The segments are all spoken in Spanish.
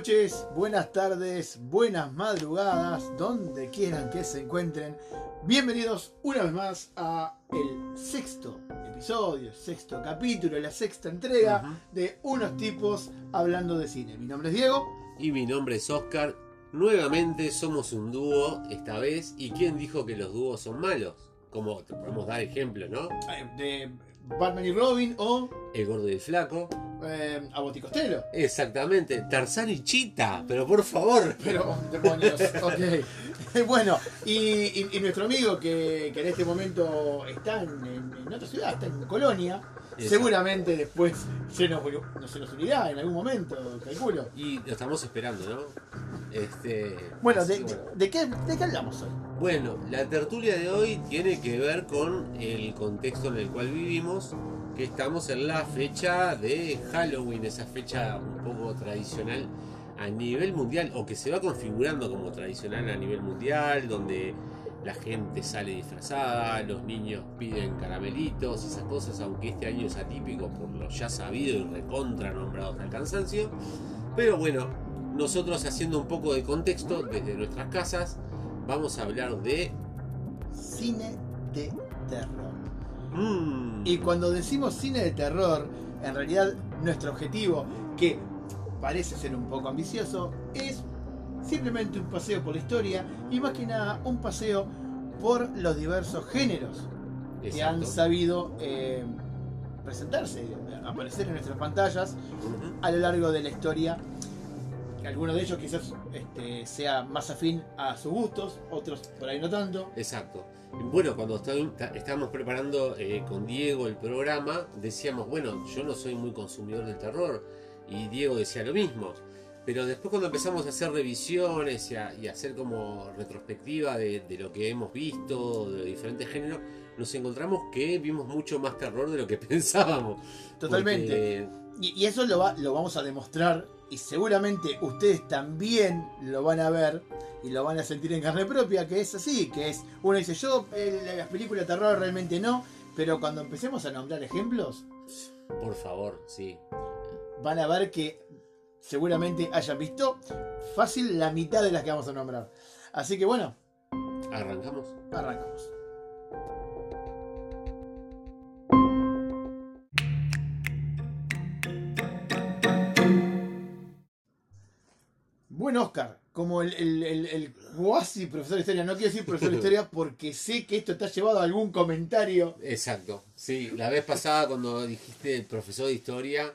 noches, buenas tardes, buenas madrugadas, donde quieran que se encuentren. Bienvenidos una vez más a el sexto episodio, sexto capítulo, la sexta entrega de Unos tipos hablando de cine. Mi nombre es Diego. Y mi nombre es Oscar. Nuevamente somos un dúo esta vez. ¿Y quién dijo que los dúos son malos? Como te podemos dar ejemplo, ¿no? eh, De Batman y Robin o El gordo y el flaco. Eh, Abbott y Costello. Exactamente. Tarzán y Chita. Pero por favor. Pero, demonios, ok. Bueno, y, y- y nuestro amigo que, que en este momento está en, en- en otra ciudad, está en Colonia, Exacto. seguramente después se nos, no se nos unirá en algún momento, calculo. Y lo estamos esperando, ¿no? Este. Bueno, ¿de, bueno. de qué, ¿de qué hablamos hoy? Bueno, la tertulia de hoy tiene que ver con el contexto en el cual vivimos, estamos en la fecha de Halloween, esa fecha un poco tradicional a nivel mundial, o que se va configurando como tradicional a nivel mundial, donde la gente sale disfrazada, los niños piden caramelitos, esas cosas, aunque este año es atípico por lo ya sabido y recontra nombrado hasta el cansancio. Pero bueno, nosotros haciendo un poco de contexto desde nuestras casas, vamos a hablar de... Cine de terror. Mm, Y cuando decimos cine de terror, en realidad nuestro objetivo, que parece ser un poco ambicioso, es simplemente un paseo por la historia y más que nada un paseo por los diversos géneros que han sabido eh, presentarse, aparecer en nuestras pantallas a lo largo de la historia. Algunos de ellos quizás este, sea más afín a sus gustos, otros por ahí no tanto. Exacto. Bueno, cuando está- está- estábamos preparando eh, con Diego el programa, decíamos, bueno, yo no soy muy consumidor del terror, y Diego decía lo mismo. Pero después cuando empezamos a hacer revisiones y a, y a hacer como retrospectiva de, de lo que hemos visto, de diferentes géneros, nos encontramos que vimos mucho más terror de lo que pensábamos. Totalmente. Porque- Y, y eso lo, va- lo vamos a demostrar y seguramente ustedes también lo van a ver y lo van a sentir en carne propia, que es así, que es, uno dice, yo eh, las películas de terror realmente no, pero cuando empecemos a nombrar ejemplos, por favor, sí. van a ver que seguramente hayan visto fácil la mitad de las que vamos a nombrar. Así que bueno, Arrancamos. arrancamos. Oscar, como el, el- el- el cuasi profesor de historia, no quiero decir profesor de historia porque sé que esto está llevado a algún comentario. Exacto, sí, la vez pasada cuando dijiste profesor de historia,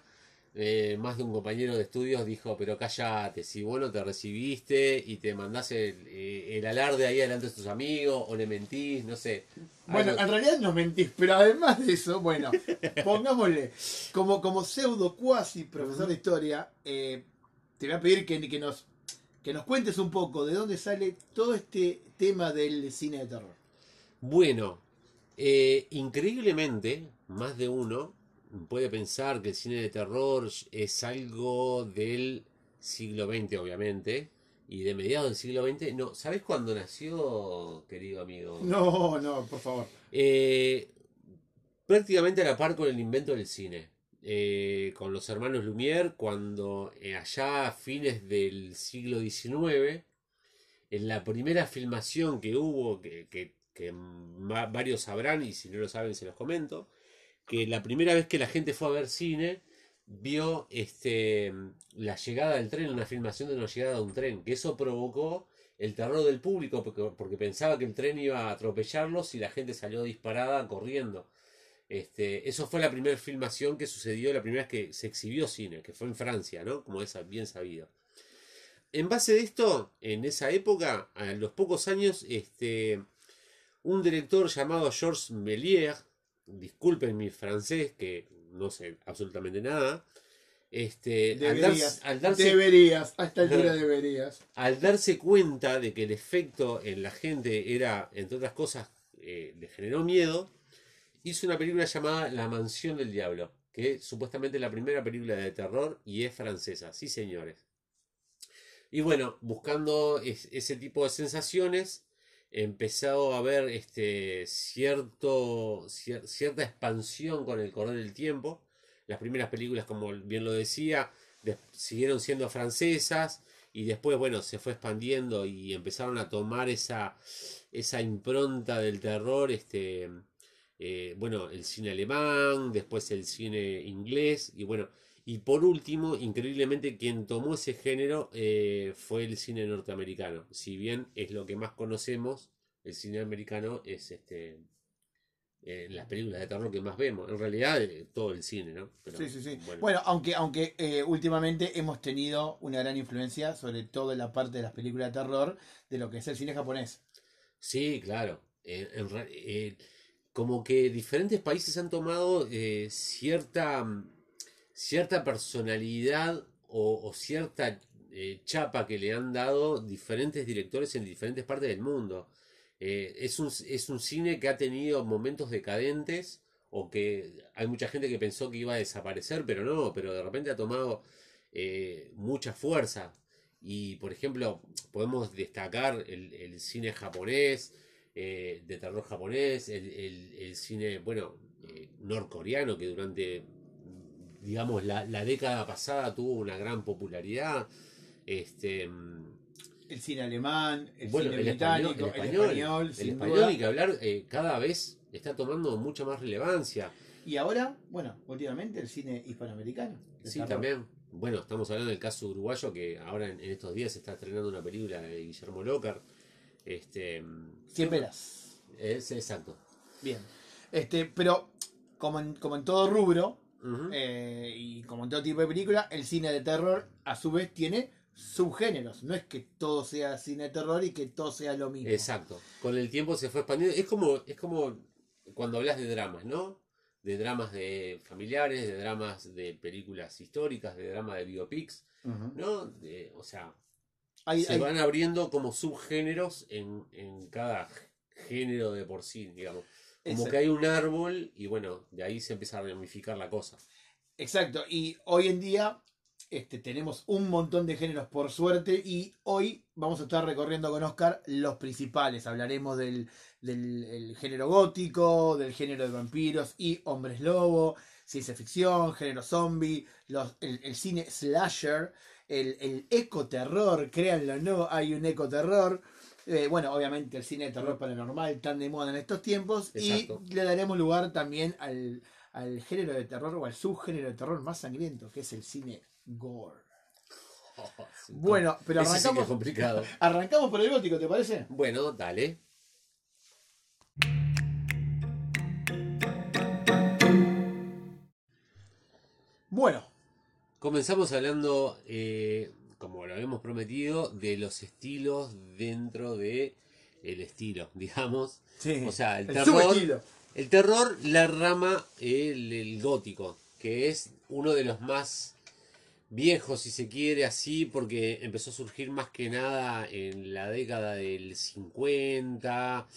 eh, más de un compañero de estudios dijo, pero cállate, si vos no te recibiste y te mandás el, eh, el alarde ahí delante de tus amigos o le mentís, no sé. Bueno, algo- en realidad nos mentís, pero además de eso, bueno, pongámosle, como, como pseudo cuasi profesor de historia, eh, te voy a pedir que, que nos que nos cuentes un poco de dónde sale todo este tema del cine de terror. Bueno, eh, increíblemente, más de uno puede pensar que el cine de terror es algo del siglo XX, obviamente, y de mediados del siglo XX. No, ¿sabes cuándo nació, querido amigo? No, no, por favor. Eh, prácticamente a la par con el invento del cine. Eh, con los hermanos Lumière, cuando eh, allá a fines del siglo XIX, en la primera filmación que hubo, que, que- que varios sabrán, y si no lo saben se los comento, que la primera vez que la gente fue a ver cine, vio este, la llegada del tren, una filmación de una llegada de un tren, que eso provocó el terror del público porque, porque pensaba que el tren iba a atropellarlos y la gente salió disparada corriendo. Este, eso fue la primera filmación que sucedió, la primera vez que se exhibió cine, que fue en Francia, ¿no? Como es bien sabido. En base de esto, en esa época, a los pocos años, este, un director llamado Georges Méliès, disculpen mi francés, que no sé absolutamente nada, este, al, Deberías, darse- al darse deberías, a esta altura deberías. al darse cuenta de que el efecto en la gente era, entre otras cosas, eh, le generó miedo, hizo una película llamada La Mansión del Diablo, que supuestamente es la primera película de terror y es francesa, sí señores. Y bueno, buscando es- ese tipo de sensaciones, empezó a haber este, cierto, cier- cierta expansión con el correr del tiempo. Las primeras películas, como bien lo decía, de- siguieron siendo francesas y después, bueno, se fue expandiendo y empezaron a tomar esa, esa impronta del terror, este, eh, bueno, el cine alemán, después el cine inglés y bueno, y por último, increíblemente, quien tomó ese género eh, fue el cine norteamericano. Si bien es lo que más conocemos, el cine americano es este eh, las películas de terror que más vemos. En realidad, eh, todo el cine, ¿no? Pero, Sí, sí, sí. bueno. Bueno, aunque, aunque eh, últimamente hemos tenido una gran influencia, sobre todo en la parte de las películas de terror, de lo que es el cine japonés. Sí, claro. En como que diferentes países han tomado eh, cierta, mm, cierta personalidad o, cierta eh, chapa que le han dado diferentes directores en diferentes partes del mundo. Eh, es un, es un cine que ha tenido momentos decadentes o que hay mucha gente que pensó que iba a desaparecer, pero no, pero de repente ha tomado mucha fuerza. Y por ejemplo, podemos destacar el cine japonés, eh, de terror japonés, el, el- el cine, bueno, eh, norcoreano, que durante, digamos, la, la década pasada tuvo una gran popularidad. Este, mm, El cine alemán, el bueno, cine el británico, el español, español, el español, ni que hablar, eh, cada vez está tomando mucha más relevancia. Y ahora, bueno, últimamente el cine hispanoamericano. Sí, terror. también. Bueno, estamos hablando del caso uruguayo que ahora en, en estos días se está estrenando una película de Guillermo Lócar. Este, Cien velas. es exacto. Bien. Este, pero como en, como en todo rubro, eh, y como en todo tipo de película, el cine de terror a su vez tiene subgéneros. No es que todo sea cine de terror y que todo sea lo mismo. Exacto. Con el tiempo se fue expandiendo. Es como, es como cuando hablas de dramas, ¿no? De dramas de familiares, de dramas de películas históricas, de dramas de biopics. ¿no? De- o sea, Hay- se hay- van abriendo como subgéneros en, en cada género de por sí, digamos. Como Exacto. que hay un árbol y bueno, de ahí se empieza a ramificar la cosa. Exacto, y hoy en día este, tenemos un montón de géneros por suerte y hoy vamos a estar recorriendo con Oscar los principales. Hablaremos del, del el género gótico, del género de vampiros y hombres lobo, ciencia ficción, género zombie, los, el, el cine slasher, el, el ecoterror, créanlo o no, hay un ecoterror. Eh, bueno, obviamente el cine de terror paranormal tan de moda en estos tiempos Exacto. y le daremos lugar también al, al género de terror o al subgénero de terror más sangriento, que es el cine gore. Bueno, pero sí arrancamos, complicado. arrancamos por el gótico, ¿te parece? Bueno, dale. Bueno, Comenzamos hablando, eh, como lo habíamos prometido, de los estilos dentro de el estilo, digamos. sí, O sea, el el terror, el terror, la rama, el, el gótico, que es uno de los más viejos, si se quiere, así, porque empezó a surgir más que nada en la década del 50,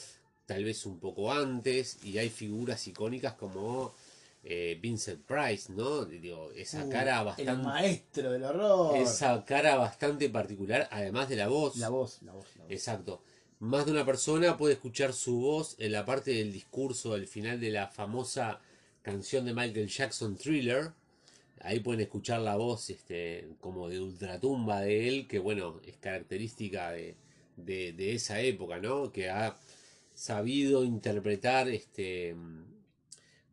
tal vez un poco antes, y hay figuras icónicas como eh, Vincent Price, ¿no? Digo, esa Uh, cara El bastante... maestro del horror. Esa cara bastante particular, además de la voz. La voz, la voz, la voz. Exacto. Más de una persona puede escuchar su voz en la parte del discurso al final de la famosa canción de Michael Jackson Thriller. Ahí pueden escuchar la voz este, como de ultratumba de él, que bueno, es característica de, de- de esa época, ¿no? Que ha sabido interpretar este,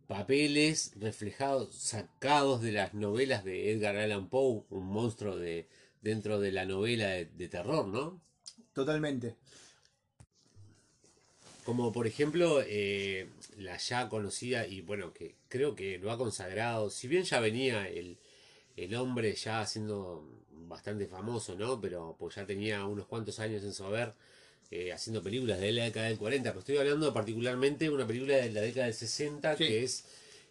papeles reflejados, sacados de las novelas de Edgar Allan Poe, un monstruo de, dentro de la novela de- de terror, ¿no? Totalmente. Como por ejemplo eh, la ya conocida y bueno, que creo que lo ha consagrado, si bien ya venía el, el hombre ya siendo bastante famoso, ¿no? Pero pues ya tenía unos cuantos años en su haber eh, haciendo películas de la década del 40, pero estoy hablando particularmente de una película de la década del 60 Sí. que es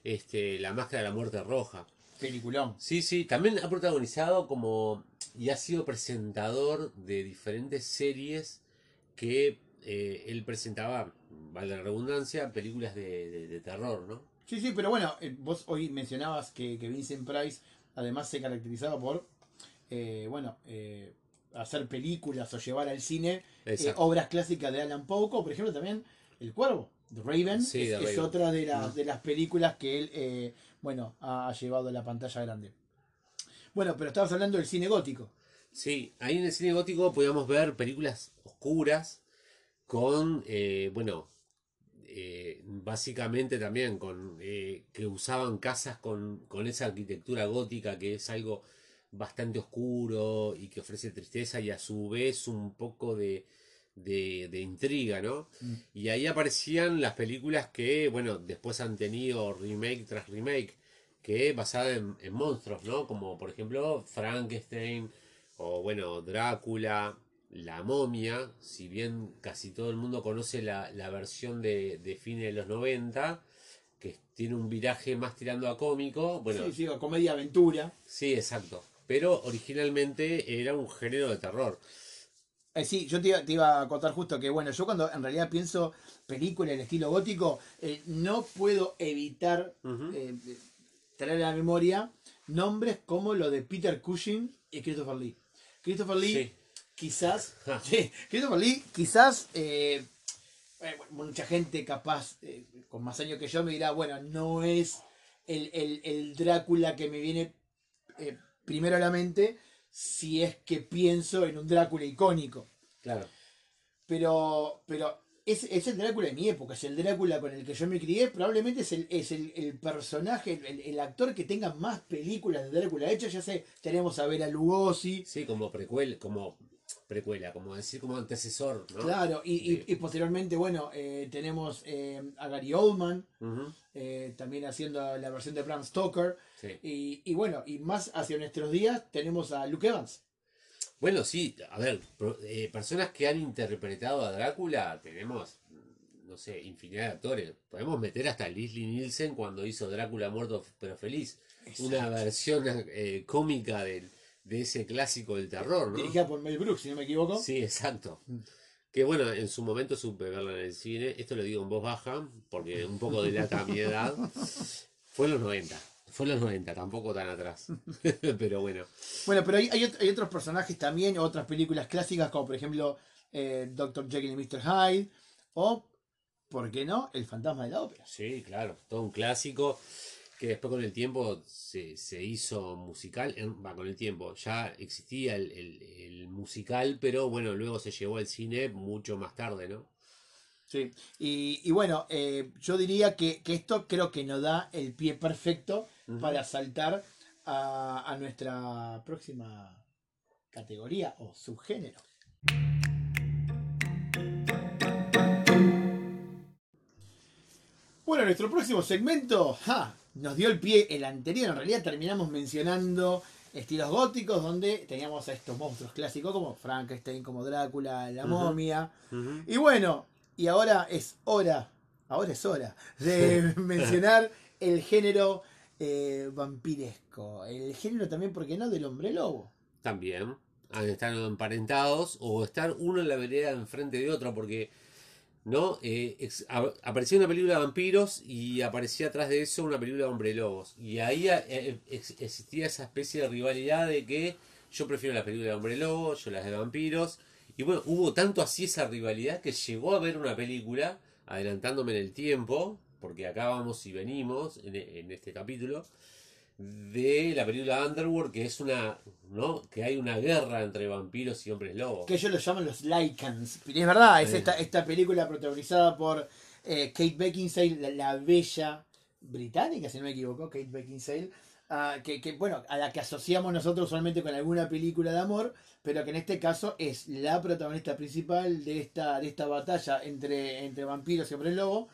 este, La Máscara de la Muerte Roja. Peliculón. Sí, sí, también ha protagonizado como y ha sido presentador de diferentes series que eh, él presentaba, vale la redundancia, películas de, de- de terror, ¿no? Sí, sí, pero bueno, eh, vos hoy mencionabas que, que Vincent Price además se caracterizaba por, eh, bueno, eh, hacer películas o llevar al cine eh, obras clásicas de Alan Poe, como por ejemplo también El Cuervo, The Raven, Sí, es, The es Raven. otra de las, Mm. de las películas que él, eh, bueno, ha llevado a la pantalla grande. Bueno, pero estabas hablando del cine gótico. Sí, ahí en el cine gótico podíamos ver películas oscuras con, eh, bueno, eh, básicamente también con eh, que usaban casas con, con esa arquitectura gótica que es algo bastante oscuro y que ofrece tristeza y a su vez un poco de, de, de intriga, ¿no? Mm. Y ahí aparecían las películas que, bueno, después han tenido remake tras remake, que basadas en, en monstruos, ¿no? Como por ejemplo Frankenstein o bueno, Drácula, La momia, si bien casi todo el mundo conoce la, la versión de, de fines de los 90, que tiene un viraje más tirando a cómico, bueno, Sí, sí, comedia aventura. sí, exacto. Pero originalmente era un género de terror. Eh, sí, yo te iba, te iba a contar justo que, bueno, yo cuando en realidad pienso película en estilo gótico, eh, no puedo evitar eh, traer a la memoria nombres como lo de Peter Cushing y Christopher Lee. Christopher Lee, Sí. quizás, sí, Christopher Lee, quizás, mucha gente capaz, con más años que yo, me dirá, bueno, no es el, el- el Drácula que me viene eh, primero a la mente si es que pienso en un Drácula icónico. Claro. Pero, pero es, es el Drácula de mi época, es el Drácula con el que yo me crié, probablemente es el, es el, el personaje, el, el actor que tenga más películas de Drácula. Hecho, ya sé, tenemos a Vera Lugosi, Sí, como precuela, como precuela, como decir como antecesor, ¿no? claro, y, y- y posteriormente, bueno, eh, tenemos eh, a Gary Oldman, eh, también haciendo la versión de Bram Stoker, sí. y, y bueno, y más hacia nuestros días tenemos a Luke Evans. Bueno, sí, a ver, eh, personas que han interpretado a Drácula, tenemos, no sé, infinidad de actores. Podemos meter hasta Leslie Nielsen cuando hizo Drácula muerto pero feliz. Una versión eh, cómica del- de ese clásico del terror, ¿no? Dirigida por Mel Brooks, si no me equivoco. Sí, exacto. Que bueno, en su momento supe verla en el cine. Esto lo digo en voz baja, porque un poco delata mi edad. Fue en los 90. Fue en los 90, tampoco tan atrás. Pero bueno. Bueno, pero hay, hay hay otros personajes también, otras películas clásicas, como por ejemplo eh, Dr. Jekyll y Mr. Hyde, o, ¿por qué no?, El fantasma de la ópera. Sí, claro, todo un clásico que después con el tiempo se, se hizo musical, en- va con el tiempo, ya existía el, el- el musical, pero bueno, luego se llevó al cine mucho más tarde, ¿no? Sí. Y, y bueno, eh, yo diría que, que esto creo que nos da el pie perfecto para saltar a, a nuestra próxima categoría o subgénero. Bueno, nuestro próximo segmento ¡ja! Nos dio el pie el anterior. En realidad terminamos mencionando estilos góticos donde teníamos a estos monstruos clásicos como Frankenstein, como Drácula, la momia. Y bueno, y ahora es hora, ahora es hora de mencionar el género eh, vampiresco. El género también, ¿por qué no?, del hombre lobo. También han estado emparentados o estar uno en la vereda enfrente de otro porque no Eh, aparecía una película de vampiros y aparecía atrás de eso una película de hombre lobos. Y ahí eh, ex- existía esa especie de rivalidad de que yo prefiero la película de hombre lobo yo las de vampiros. Y bueno hubo tanto así esa rivalidad que llegó a ver una película adelantándome en el tiempo porque acá vamos y venimos en, en este capítulo de la película Underworld, que es una, ¿no? Que hay una guerra entre vampiros y hombres lobos. Que ellos lo llaman los Lycans. Es verdad, es Sí. esta, esta película protagonizada por eh, Kate Beckinsale, la, la bella británica, si no me equivoco, Kate Beckinsale. Ah, que, que, bueno, a la que asociamos nosotros usualmente con alguna película de amor, pero que en este caso es la protagonista principal de esta, de esta batalla entre, entre vampiros y hombres lobo,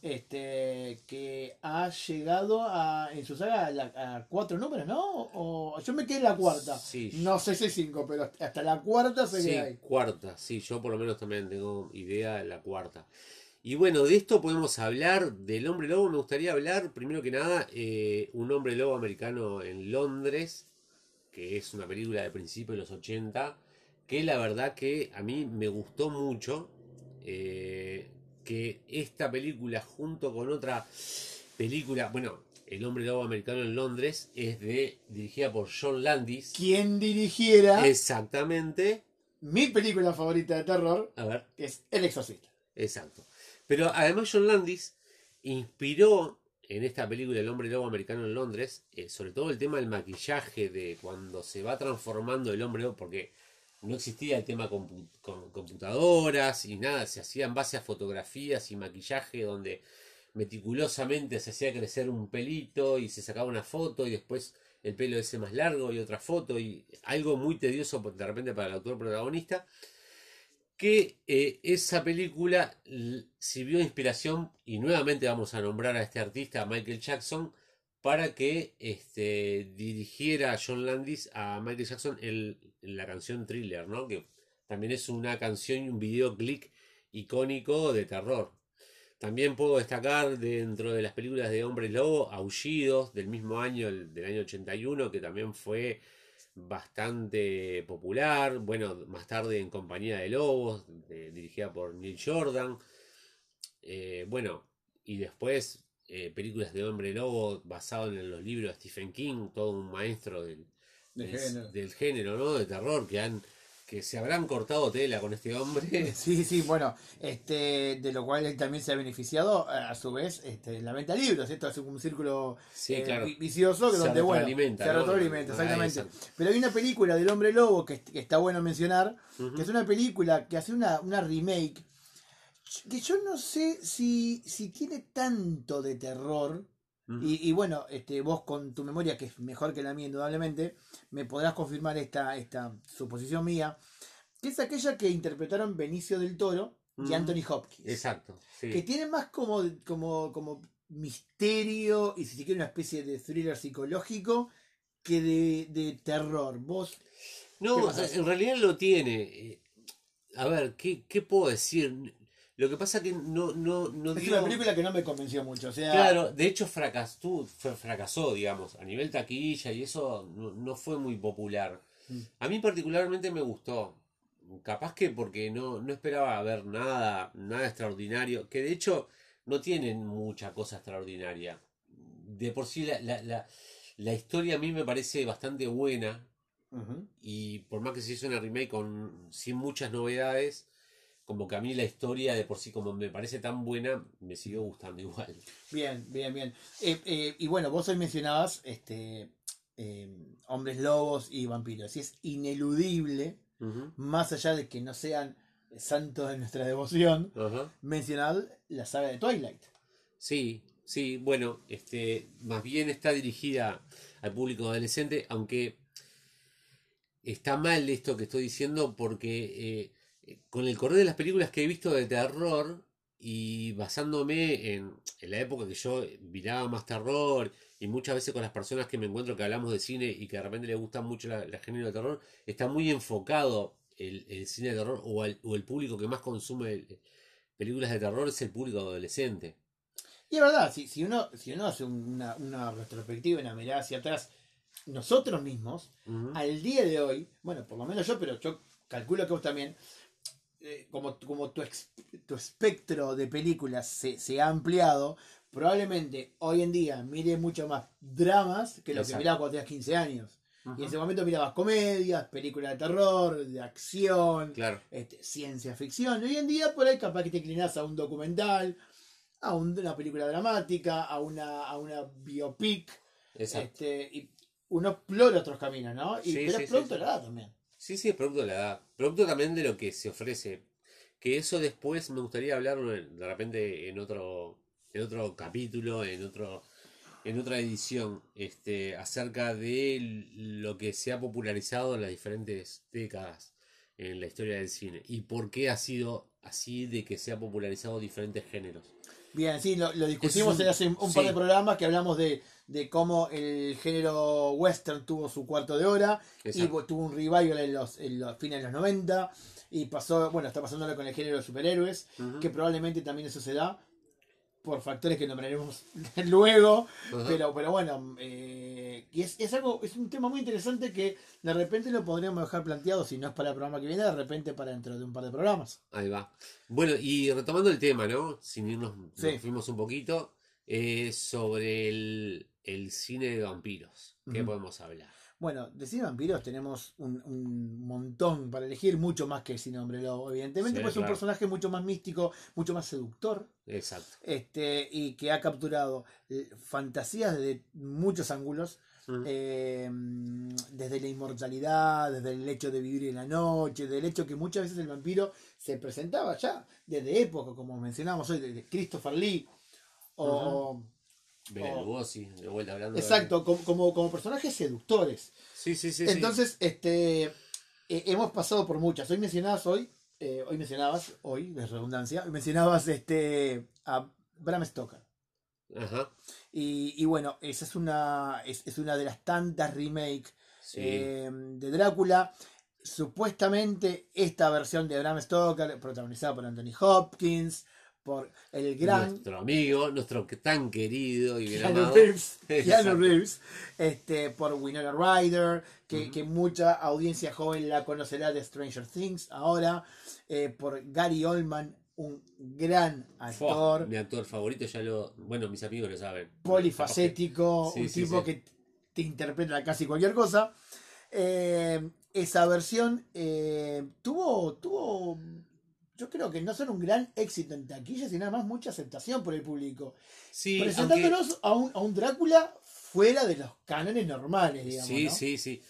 este, que ha llegado a, en su saga a, la- a cuatro números, ¿no? O, yo me quedé en la cuarta. Sí. No sé si cinco, pero hasta la cuarta se Sí, ahí. cuarta, sí, yo por lo menos también tengo idea de la cuarta. Y bueno, de esto podemos hablar, del hombre lobo, me gustaría hablar, primero que nada, eh, un hombre lobo americano en Londres, que es una película de principios de los 80, que la verdad que a mí me gustó mucho, eh, que esta película junto con otra película, bueno, El hombre lobo americano en Londres, es de dirigida por John Landis. Quien dirigiera Exactamente. mi película favorita de terror, A ver, que es El Exorcista. exacto. Pero además John Landis inspiró en esta película El hombre lobo americano en Londres, eh, sobre todo el tema del maquillaje, de cuando se va transformando el hombre lobo, porque no existía el tema con computadoras y nada, se hacía en base a fotografías y maquillaje donde meticulosamente se hacía crecer un pelito y se sacaba una foto y después el pelo ese más largo y otra foto y algo muy tedioso de repente para el autor protagonista que eh, esa película sirvió de inspiración y nuevamente vamos a nombrar a este artista, Michael Jackson, para que este, dirigiera a John Landis a Michael Jackson el- la canción Thriller, ¿no? que también es una canción y un videoclip icónico de terror. También puedo destacar dentro de las películas de Hombre Lobo, Aullidos, del mismo año, el- del año 81, que también fue bastante popular. Bueno, más tarde en Compañía de Lobos, dirigida por Neil Jordan. Eh, bueno, y después eh, películas de Hombre Lobo basado en los libros de Stephen King, todo un maestro del, De del- género. del género, ¿no? De terror, que han que se habrán cortado tela con este hombre. Sí, sí, bueno, este, de lo cual él también se ha beneficiado, a su vez, este, la venta de libros, esto es un círculo Sí, eh, claro. vicioso que Se donde bueno, se retroalimenta, Ah, exactamente. Pero hay una película del hombre lobo que, que está bueno mencionar, que es una película que hace una, una remake, que yo no sé si, si tiene tanto de terror, Y, y bueno, este, vos con tu memoria, que es mejor que la mía indudablemente, me podrás confirmar esta, esta suposición mía, que es aquella que interpretaron Benicio del Toro y. Anthony Hopkins. Exacto, sí. Que tiene más como, como, como misterio y si se quiere una especie de thriller psicológico que de, de terror. Vos, ¿Qué No, en realidad lo tiene. Eh, A ver, ¿qué, qué puedo decir? Lo que pasa que no, no, no es dio- una película que no me convenció mucho. O sea, Claro, de hecho fracasó, fracasó, digamos, a nivel taquilla y eso no, no fue muy popular. Mm. A mí particularmente me gustó. Capaz que porque no, no esperaba ver nada, nada extraordinario, que de hecho no tienen mucha cosa extraordinaria. De por sí la, la, la, la historia a mí me parece bastante buena y por más que se hizo una remake con sin muchas novedades, como que a mí la historia de por sí como me parece tan buena, me siguió gustando igual. Bien, bien, bien. Eh, eh, y bueno, vos hoy mencionabas este, eh, hombres lobos y vampiros. Y es ineludible, más allá de que no sean santos de nuestra devoción, Ajá. mencionar la saga de Twilight. Sí, sí, bueno, este, más bien está dirigida al público adolescente, aunque está mal esto que estoy diciendo porque con el correr de las películas que he visto de terror y basándome en, en la época que yo miraba más terror y muchas veces con las personas que me encuentro que hablamos de cine y que de repente les gusta mucho la, la género de terror, está muy enfocado el, el cine de terror o, al- o el público que más consume eh, películas de terror es el público adolescente. Y es verdad, si, si, uno, si uno hace una, una retrospectiva, una mirada hacia atrás, nosotros mismos, al día de hoy, bueno, por lo menos yo, pero yo calculo que vos también, eh, como, como tu, ex- tu espectro de películas se, se ha ampliado, probablemente hoy en día mire mucho más dramas que lo que mirabas cuando tenías 15 años. Y en ese momento mirabas comedias, películas de terror, de acción, Claro, este, ciencia ficción. Y hoy en día por ahí capaz que te inclinás a un documental, a un- una película dramática, a una, a una biopic, exacto. este, y uno explora otros caminos, ¿no? Y, Sí, pero sí, sí, también. Sí, sí, es producto de la edad. Producto también de lo que se ofrece. Que eso después me gustaría hablar de repente en otro, en otro capítulo, en otro, en otra edición, este, acerca de lo que se ha popularizado en las diferentes décadas en la historia del cine. Y por qué ha sido así de que se ha popularizado diferentes géneros. Bien, sí, lo, lo discutimos un- en hace un par de programas que hablamos de, de cómo el género western tuvo su cuarto de hora y Exacto. tuvo un revival en los, en los fines de los 90 y pasó, bueno, está pasándolo con el género de superhéroes, que probablemente también eso se da por factores que nombraremos luego, pero, pero bueno, eh, y es, es algo, es un tema muy interesante que de repente lo podríamos dejar planteado, si no es para el programa que viene, de repente para dentro de un par de programas. Ahí va. Bueno, y retomando el tema, ¿no? Sin irnos, nos Sí. fuimos un poquito, eh, sobre el, el cine de vampiros. ¿Qué podemos hablar? Bueno, de cine de vampiros tenemos un, un montón para elegir, mucho más que Sin Nombre Lobo, evidentemente, Sí, pues es un personaje mucho más místico, mucho más seductor, Exacto. este, y que ha capturado eh, fantasías de muchos ángulos, Mm. eh, desde la inmortalidad, desde el hecho de vivir en la noche, del hecho que muchas veces el vampiro se presentaba ya desde época, como mencionamos hoy, de Christopher Lee, o... Bela Oh. Lugosi, de vuelta hablando. de- Exacto, como, como, como personajes seductores. Sí, sí, sí. sí. Entonces, este eh, hemos pasado por muchas. Hoy mencionabas hoy, eh, hoy mencionabas, hoy, de redundancia, hoy mencionabas este a Bram Stoker. Ajá. Y, y bueno, esa es una, es, es una de las tantas remakes Sí. eh, de Drácula. Supuestamente esta versión de Bram Stoker, protagonizada por Anthony Hopkins, por el gran Nuestro amigo, nuestro tan querido y bien amado. Reeves, Keanu. Reeves, este, por Winona Ryder, que, que mucha audiencia joven la conocerá de Stranger Things ahora, eh, por Gary Oldman, un gran actor, mi actor favorito, ya lo. Bueno, mis amigos lo saben. polifacético, Sí, un sí, tipo sí. que te interpreta casi cualquier cosa. Eh, esa versión eh, tuvo, tuvo, yo creo que no solo un gran éxito en taquilla, sino además mucha aceptación por el público. Sí, aunque- presentándonos a, un, a un Drácula fuera de los cánones normales, digamos. Sí, ¿no? sí, sí.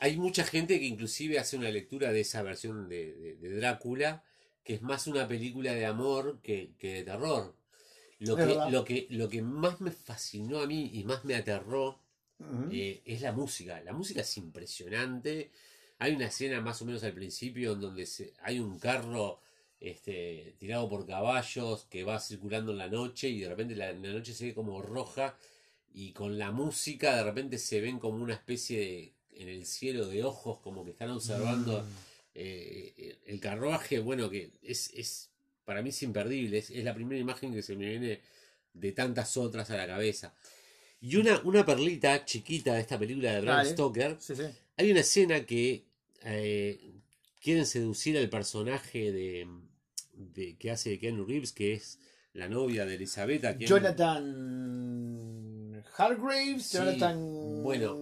Hay mucha gente que inclusive hace una lectura de esa versión de, de- de Drácula, que es más una película de amor que, que de terror. Lo que, lo, que, lo que más me fascinó a mí y más me aterró eh, es la música. La música es impresionante. Hay una escena más o menos al principio en donde se- hay un carro este, tirado por caballos que va circulando en la noche y de repente la, la noche se ve como roja y con la música de repente se ven como una especie de en el cielo de ojos como que están observando Mm. eh, el carruaje, bueno, que es, es para mí es imperdible, es, es la primera imagen que se me viene de tantas otras a la cabeza. Y una, una perlita chiquita de esta película de Bram Dale. Stoker, Sí, sí. hay una escena que eh, quieren seducir al personaje de, de- que hace Keanu Reeves, que es la novia de Elizabeth. Jonathan Hargraves, Sí, Jonathan. bueno.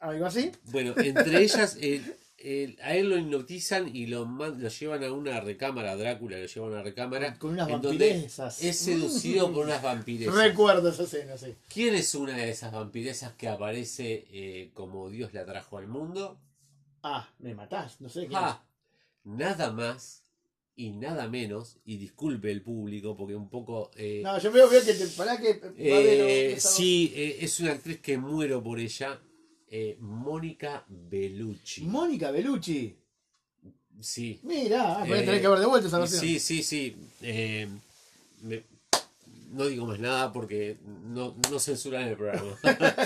Algo así. Bueno, entre ellas, el- el- a él lo hipnotizan y lo, llevan a una recámara, Drácula lo lleva a una recámara, Con unas en donde vampiresas. es seducido por unas vampiresas. Recuerdo esa escena, sí. ¿Quién es una de esas vampiresas que aparece eh, como Dios la trajo al mundo? Ah, me matás, no sé qué. Ah, nada más y nada menos, y disculpe el público porque un poco... eh, No, yo veo, veo que te. Pará que. Eh, sí, eh, es una actriz que muero por ella, eh, Mónica Bellucci. Mónica Bellucci. sí, Mira, voy a Eh, tener que ver de vuelta esa versión. Sí, sí, sí. me- no digo más nada porque no, no censuran el programa.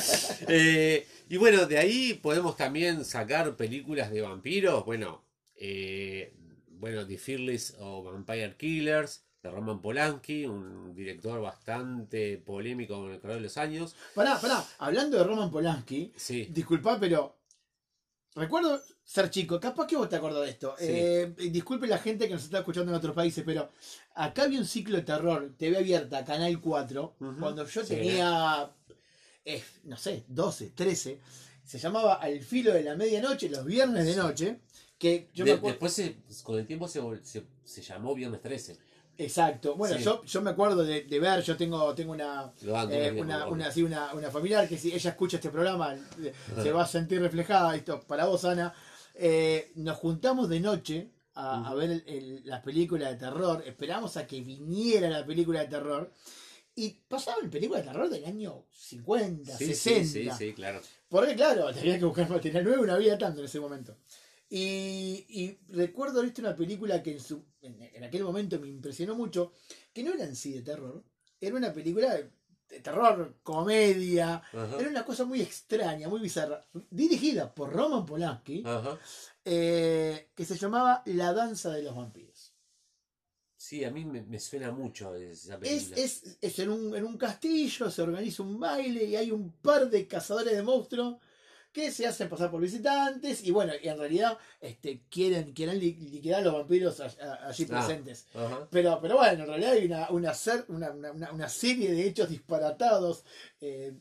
Y bueno, de ahí podemos también sacar películas de vampiros. Bueno, eh, bueno, The Fearless o Vampire Killers de Roman Polanski, un director bastante polémico con el correr de los años. Pará, pará. Hablando de Roman Polanski, Sí, disculpa, pero. Recuerdo ser chico, capaz que vos te acordás de esto. Sí. Eh, disculpe la gente que nos está escuchando en otros países, pero acá había un ciclo de terror, TV abierta, Canal 4, Ujú. cuando yo Sí. tenía, eh, no sé, 12, 13. Se llamaba Al filo de la medianoche, los viernes de noche. Que yo De- me acuerdo. después se- con el tiempo se, se, se llamó Viernes 13. Exacto. Bueno, Sí. yo, yo me acuerdo de, de ver, yo tengo, tengo una, eh, una, una, sí, una, una familiar que si ella escucha este programa eh, se va a sentir reflejada. Esto para vos, Ana. Eh, nos juntamos de noche a, ver el- el- las películas de terror. Esperamos a que viniera la película de terror. Y pasaban películas de terror del año 50, Sí, sí, 60. sí, sí, claro. Porque claro, tenía que buscar material nuevo no había tanto en ese momento. Y, y recuerdo haber visto una película que en, su, en, en aquel momento me impresionó mucho, que no era en sí de terror, era una película de, de terror, comedia, Ajá. era una cosa muy extraña, muy bizarra, dirigida por Roman Polanski, eh, que se llamaba La Danza de los Vampiros. Sí, a mí me, me suena mucho esa Es, película. es, es en, un, en un castillo, se organiza un baile y hay un par de cazadores de monstruos que se hacen pasar por visitantes y bueno, y en realidad este, quieren, quieren li- liquidar a los vampiros allí Ah. presentes. Pero, pero bueno, en realidad hay una, una, ser- una, una- una- una serie de hechos disparatados, eh,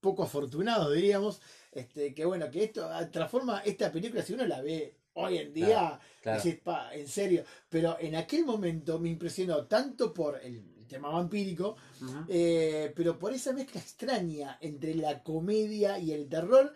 poco afortunados, diríamos, Este, que bueno, que esto ah, transforma esta película, si uno la ve hoy en día, Claro. decís, "Pa, en serio. Pero en aquel momento me impresionó tanto por el tema vampírico, eh, pero por esa mezcla extraña entre la comedia y el terror,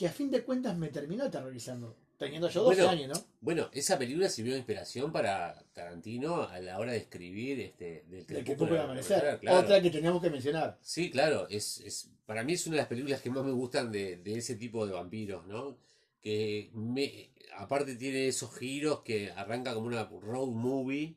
que a fin de cuentas me terminó aterrorizando. Teniendo yo 12 Bueno, años, ¿no? Bueno, esa película sirvió de inspiración para Tarantino a la hora de escribir este del El que puede amanecer. claro. Otra que teníamos que mencionar. Sí, claro, es, es, para mí es una de las películas que más me gustan de, de ese tipo de vampiros, ¿no? Que me, aparte tiene esos giros que arranca como una road movie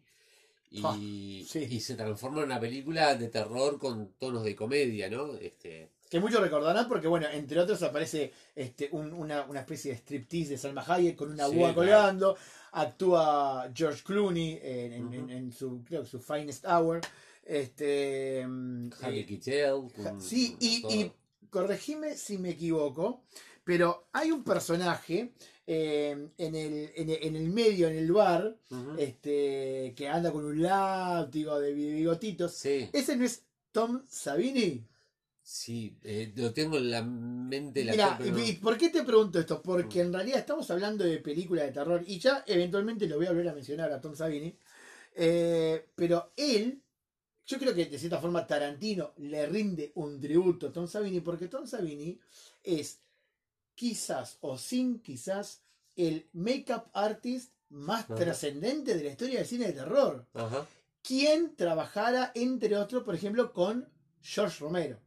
y, Ah, sí. y se transforma en una película de terror con tonos de comedia, ¿no? Este, Que muchos recordarán porque, bueno, entre otros aparece este, un- una, una especie de striptease de Salma Hayek con una Sí, búa claro. colgando. Actúa George Clooney en, en- Ujú. en- en su, creo su finest hour. Este, mm, Harvey eh, Sí, y, y corregime si me equivoco, pero hay un personaje eh, en, el, en, el, en el medio, en el bar, este, que anda con un látigo de bigotitos. Sí, ¿Ese no es Tom Savini? Sí, eh, lo tengo en la mente el Mira, pero ¿y por qué te pregunto esto? Porque en realidad estamos hablando de películas de terror y ya eventualmente lo voy a volver a mencionar a Tom Savini. Eh, pero él, yo creo que de cierta forma Tarantino le rinde un tributo a Tom Savini porque Tom Savini es quizás o sin quizás el make-up artist más Ajá. trascendente de la historia del cine de terror. Ajá. Quien trabajara, entre otros, por ejemplo, con George Romero.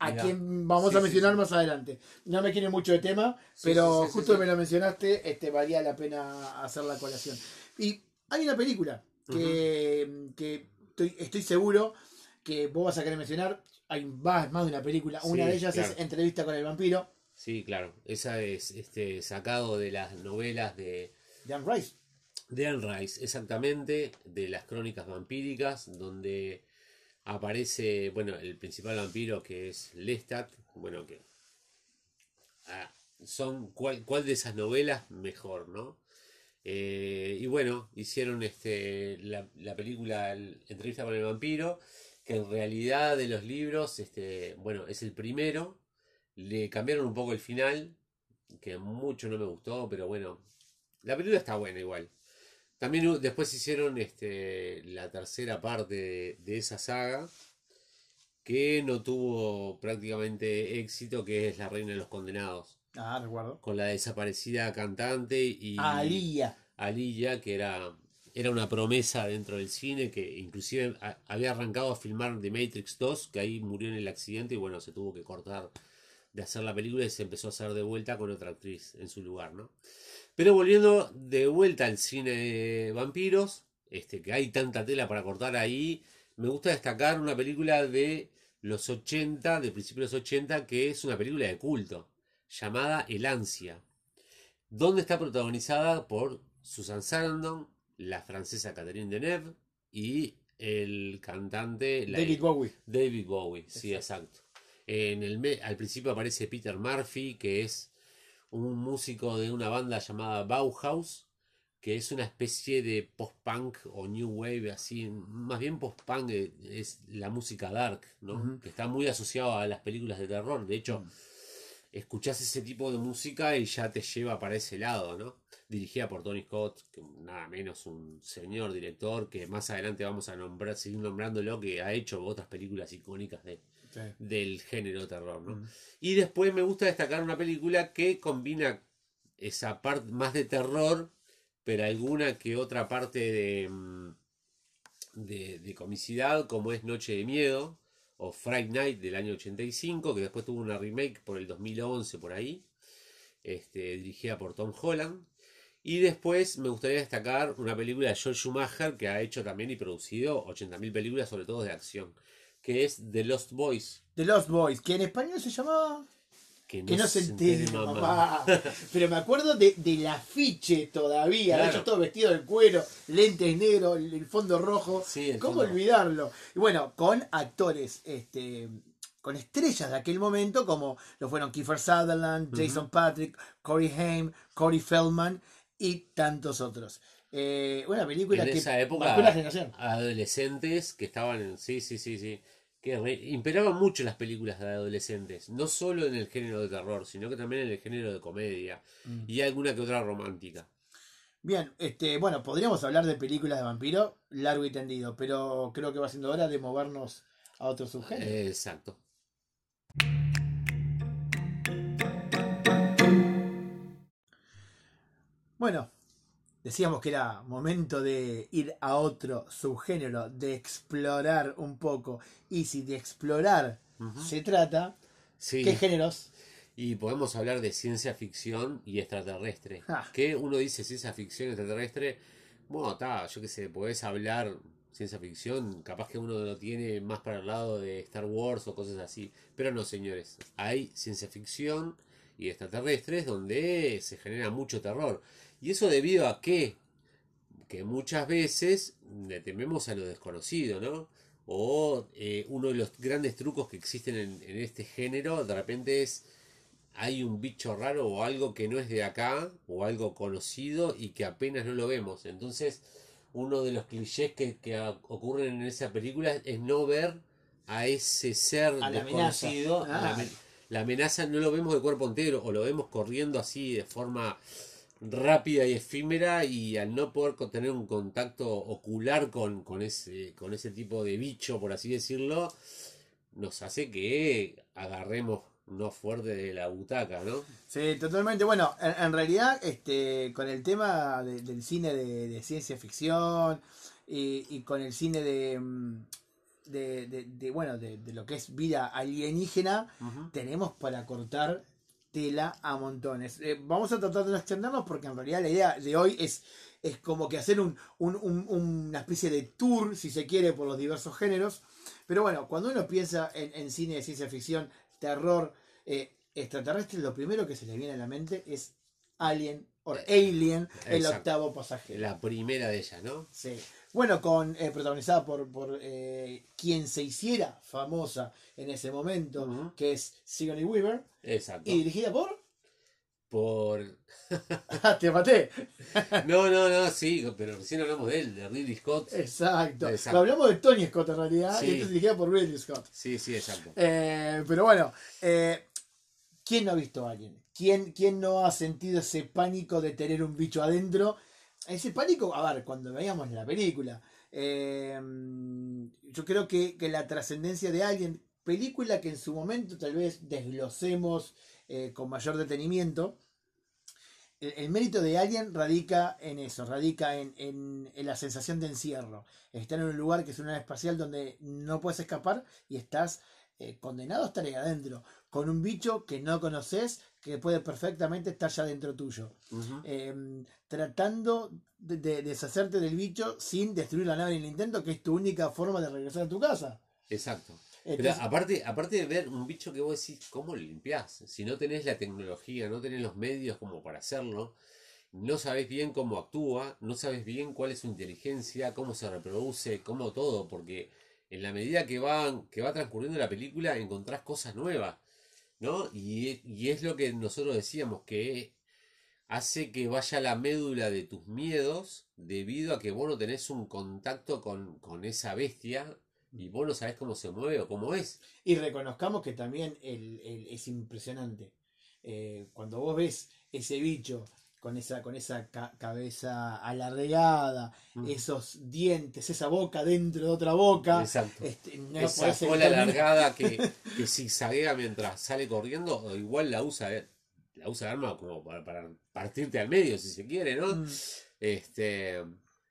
A Mirá. quien vamos Sí, a mencionar sí. más adelante. No me quiere mucho de tema, Sí, pero justo sí. me lo mencionaste, este, valía la pena hacer la colación. Y hay una película que, que estoy, estoy seguro que vos vas a querer mencionar. Hay más, más de una película. Una de ellas claro. es Entrevista con el vampiro, Sí, claro. Esa es este sacado de las novelas de de Anne Rice. de Anne Rice, exactamente, de las crónicas vampíricas, donde aparece, bueno, el principal vampiro que es Lestat, bueno, que ah, son cuál, cuál de esas novelas mejor, ¿no? Eh, y bueno, hicieron este la, la película el- Entrevista con el vampiro, que en realidad de los libros, este, bueno, es el primero. Le cambiaron un poco el final, que mucho no me gustó, pero bueno, la película está buena igual. También después hicieron este, la tercera parte de, de esa saga, que no tuvo prácticamente éxito, que es La Reina de los Condenados, Ah, recuerdo. con la desaparecida cantante y Alía. Aliyah, que era, era una promesa dentro del cine, que inclusive a- había arrancado a filmar The Matrix 2, que ahí murió en el accidente y bueno, se tuvo que cortar de hacer la película y se empezó a hacer de vuelta con otra actriz en su lugar, ¿no? Pero volviendo de vuelta al cine de vampiros, este, que hay tanta tela para cortar ahí, me gusta destacar una película de los 80, de principios de los 80, que es una película de culto, llamada El Ansia, donde está protagonizada por Susan Sarandon, la francesa Catherine Deneuve y el cantante la- David Bowie. David Bowie, sí, exacto. En el al principio aparece Peter Murphy, que es un músico de una banda llamada Bauhaus, que es una especie de post-punk o new wave, así, más bien post-punk eh, es la música dark, ¿no? Que está muy asociado a las películas de terror. De hecho, Mm. escuchás ese tipo de música y ya te lleva para ese lado, ¿no? Dirigida por Tony Scott, que nada menos un señor director que más adelante vamos a nombrar, seguir nombrándolo, que ha hecho otras películas icónicas de, Sí. del género terror, ¿no? Mm. Y después me gusta destacar una película que combina esa parte más de terror, pero alguna que otra parte de, mm, de, de comicidad, como es Noche de Miedo o Fright Night del año 85, que después tuvo una remake por el 2011 por ahí, este, dirigida por Tom Holland. Y después me gustaría destacar una película de George Schumacher que ha hecho también y producido 80.000 películas, sobre todo de acción, que es The Lost Boys. The Lost Boys, que en español se llamaba. Que no, Que no se entere, mamá. Pero me acuerdo de, del afiche todavía. De Claro. hecho, todo vestido de cuero, lentes negros, el, fondo rojo. Sí, el ¿Cómo fondo. olvidarlo? Y bueno, con actores, este, con estrellas de aquel momento, como lo fueron Kiefer Sutherland. Jason Patrick, Corey Haim, Corey Feldman y tantos otros. Eh, una película En que esa época, marcó la generación. adolescentes que estaban en. Sí, sí, sí, sí. Que re- imperaban mucho las películas de adolescentes, no solo en el género de terror, sino que también en el género de comedia Mm. y alguna que otra romántica. Bien, este, bueno, podríamos hablar de películas de vampiro largo y tendido, pero creo que va siendo hora de movernos a otro subgénero. Exacto. Bueno, decíamos que era momento de ir a otro subgénero, de explorar un poco. Y si de explorar se trata, Sí. ¿qué géneros? Y podemos hablar de ciencia ficción y extraterrestre. Ah. Que uno dice ciencia ficción extraterrestre. Bueno, está, yo qué sé, podés hablar ciencia ficción. Capaz que uno lo tiene más para el lado de Star Wars o cosas así. Pero no, señores. Hay ciencia ficción y extraterrestres donde se genera mucho terror. Y eso debido a que, que muchas veces le tememos a lo desconocido, ¿no? O eh, uno de los grandes trucos que existen en, en este género de repente es hay un bicho raro o algo que no es de acá o algo conocido y que apenas no lo vemos. Entonces, uno de los clichés que, que ocurren en esa película es no ver a ese ser A la desconocido. amenaza. La, Ah. la amenaza no lo vemos de cuerpo entero o lo vemos corriendo así de forma rápida y efímera y al no poder tener un contacto ocular con, con ese, con ese tipo de bicho, por así decirlo, nos hace que agarremos no fuerte de la butaca, ¿no? Sí, totalmente. Bueno, en, en realidad, este, con el tema de- del cine de, de ciencia ficción y, y con el cine de, mm, de, bueno, de, de lo que es vida alienígena, tenemos para cortar tela a montones. Eh, vamos a tratar de no extendernos porque en realidad la idea de hoy es, es como que hacer un, un- un- una especie de tour, si se quiere, por los diversos géneros. Pero bueno, cuando uno piensa en, en cine de ciencia ficción, terror, eh, extraterrestre, lo primero que se le viene a la mente es Alien o Alien, el octavo pasajero. La primera de ellas, ¿no? Sí. Bueno, con eh, protagonizada por, por eh, quien se hiciera famosa en ese momento, que es Sigourney Weaver, Exacto. y dirigida por... Por... Ah, Te maté. No, no, no, sí, pero recién hablamos de él, de Ridley Scott. Exacto. Exacto. Hablamos de Tony Scott en realidad, Sí. y esta es dirigida por Ridley Scott. Sí, sí, exacto. Eh, pero bueno, ¿quién no ha visto a alguien? ¿Quién, ¿Quién no ha sentido ese pánico de tener un bicho adentro? Ese pánico, a ver, cuando veíamos la película, eh, yo creo que, que la trascendencia de alguien, película que en su momento tal vez desglosemos eh, con mayor detenimiento, el, mérito de Alien radica en eso, radica en, en- la sensación de encierro. Estar en un lugar que es una espacial donde no puedes escapar y estás eh, condenado a estar ahí adentro, con un bicho que no conoces, que puede perfectamente estar ya dentro tuyo. Eh, tratando de, de deshacerte del bicho sin destruir la nave en el intento, que es tu única forma de regresar a tu casa. Exacto. Pero aparte, aparte de ver un bicho que vos decís, ¿cómo lo limpiás? Si no tenés la tecnología, no tenés los medios como para hacerlo, no sabés bien cómo actúa, no sabes bien cuál es su inteligencia, cómo se reproduce, cómo todo, porque en la medida que va, que va transcurriendo la película encontrás cosas nuevas, ¿no? Y, y es lo que nosotros decíamos, que hace que vaya la médula de tus miedos debido a que vos no tenés un contacto con, con esa bestia y vos no sabés cómo se mueve o cómo es. Y reconozcamos que también el, es impresionante. Eh, cuando vos ves ese bicho con esa, con esa ca- cabeza alargada, Mm. esos dientes, esa boca dentro de otra boca, Exacto. este, no Esa cola alargada que, que zigzaguea mientras sale corriendo, igual la usa, eh, la usa de arma como para, para partirte al medio si se quiere, ¿no? Mm, Este,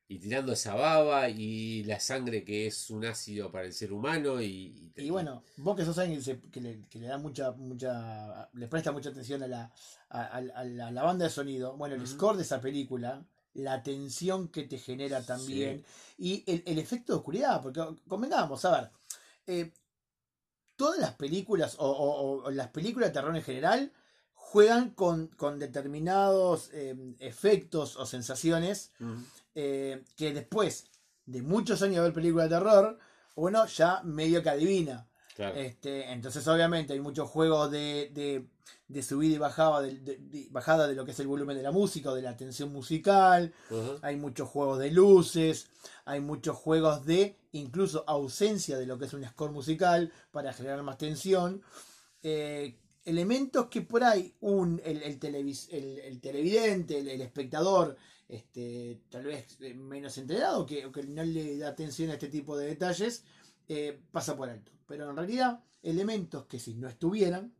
y tirando esa baba y la sangre que es un ácido para el ser humano y, Y bueno, vos que sos alguien que, le, que le da mucha, mucha, le presta mucha atención a la, a, a- a la, banda de sonido, bueno, el score de esa película, la tensión que te genera también, y el, el efecto de oscuridad, porque convengamos, a ver, eh, todas las películas, o, o- o las películas de terror en general, juegan con, con determinados eh, efectos o sensaciones. Eh, que después de muchos años de ver películas de terror, uno ya medio que adivina. Claro. Este, entonces, obviamente, hay muchos juegos de, de, de subida y bajada de, bajada de lo que es el volumen de la música o de la tensión musical. Hay muchos juegos de luces. Hay muchos juegos de incluso ausencia de lo que es un score musical para generar más tensión. Eh, elementos que por ahí un, el, el, televis- el- el televidente, el, el espectador, este, tal vez eh, menos entrenado, que, que no le da atención a este tipo de detalles, eh, pasa por alto. Pero en realidad, elementos que si no estuvieran,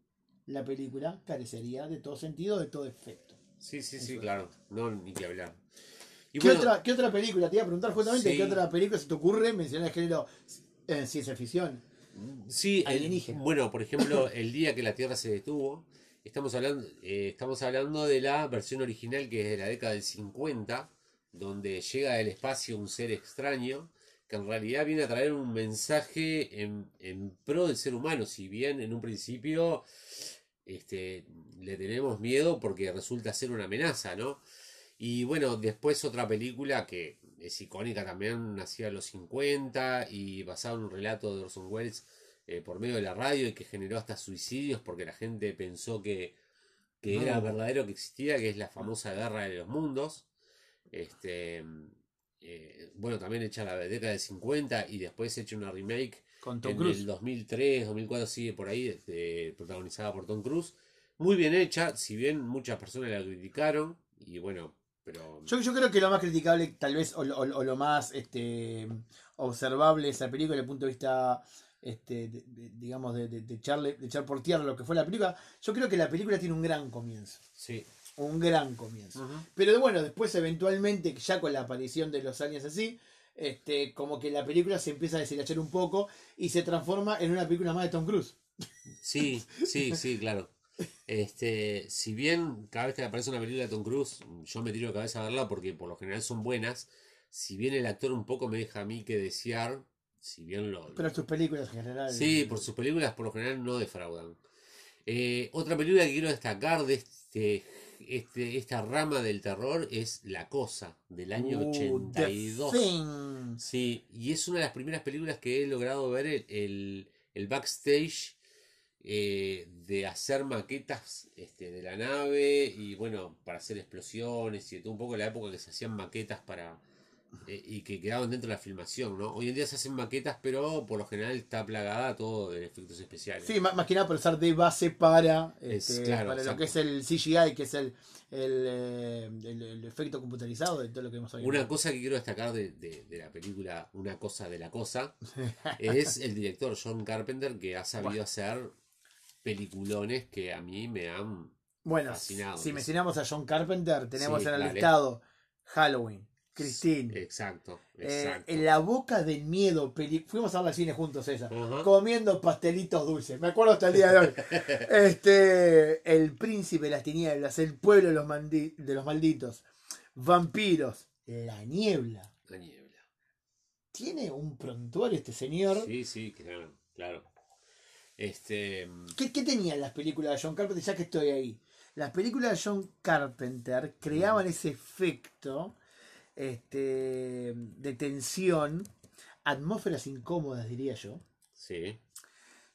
la película carecería de todo sentido, de todo efecto. Sí, sí, sí, claro. No, ni que hablar. Y ¿Qué, bueno, otra, ¿Qué otra película? Te iba a preguntar justamente, Sí. ¿qué otra película se te ocurre mencionar el género eh, ciencia ficción? Sí, el- Alienígena. bueno, por ejemplo, el día que la Tierra se detuvo, estamos hablando, eh, estamos hablando de la versión original que es de la década del 50, donde llega del espacio un ser extraño que en realidad viene a traer un mensaje en, en pro del ser humano, si bien en un principio este, le tenemos miedo porque resulta ser una amenaza, ¿no? Y bueno, después otra película que es icónica también, nacida en los 50 y basada en un relato de Orson Welles eh, por medio de la radio y que generó hasta suicidios porque la gente pensó que, que No. era verdadero que existía, que es la famosa Guerra de los Mundos. Este, eh, bueno, también hecha la década del 50 y después hecha una remake Con Tom en Cruise. el 2003, 2004 sigue por ahí, este, protagonizada por Tom Cruise. Muy bien hecha, si bien muchas personas la criticaron, y bueno, pero... Yo, yo creo que lo más criticable, tal vez, o, lo- o- o lo más este, observable de esa película desde el punto de vista, este, de- de- digamos, de, de, echarle, de echar por tierra lo que fue la película, yo creo que la película tiene un gran comienzo. Sí. Un gran comienzo. Pero bueno, después eventualmente, ya con la aparición de los aliens así, este, como que la película se empieza a deshilachar un poco y se transforma en una película más de Tom Cruise. Sí, sí, sí, claro. Este, si bien cada vez que aparece una película de Tom Cruise, yo me tiro de cabeza a verla porque por lo general son buenas, si bien el actor un poco me deja a mí que desear, si bien lo... Pero sus películas en general. Sí, por sus películas por lo general no defraudan. Eh, otra película que quiero destacar de este, este, esta rama del terror es La Cosa, del año Uh, 82. The Thing. Sí, y es una de las primeras películas que he logrado ver el, el, el backstage eh, de hacer maquetas este, de la nave y bueno, para hacer explosiones y todo un poco la época que se hacían maquetas para eh, y que quedaban dentro de la filmación, ¿no? Hoy en día se hacen maquetas, pero por lo general está plagada todo de efectos especiales. Sí, más, más que nada por usar de base para, Es- este, claro, para lo que es el CGI, que es el, el, eh, el- el efecto computarizado de todo lo que hemos oído. Una cosa que quiero destacar de, de- de la película Una cosa de la cosa es el director John Carpenter que ha sabido Bueno. hacer peliculones que a mí me han Bueno, fascinado, si mencionamos a John Carpenter, tenemos Sí, en el dale. listado Halloween, Christine, Exacto, eh, exacto. En la boca del miedo, peli- fuimos a ver al cine juntos esa, Ajá. comiendo pastelitos dulces, me acuerdo hasta el día de hoy. este, el príncipe de las tinieblas, el pueblo de los, mandi- de los malditos, vampiros, la niebla. La niebla. Tiene un prontuario este señor. Sí, sí, claro, claro. Este, ¿Qué, qué tenían las películas de John Carpenter? Ya que estoy ahí. Las películas de John Carpenter creaban ese efecto este, de tensión, atmósferas incómodas, diría yo. sí,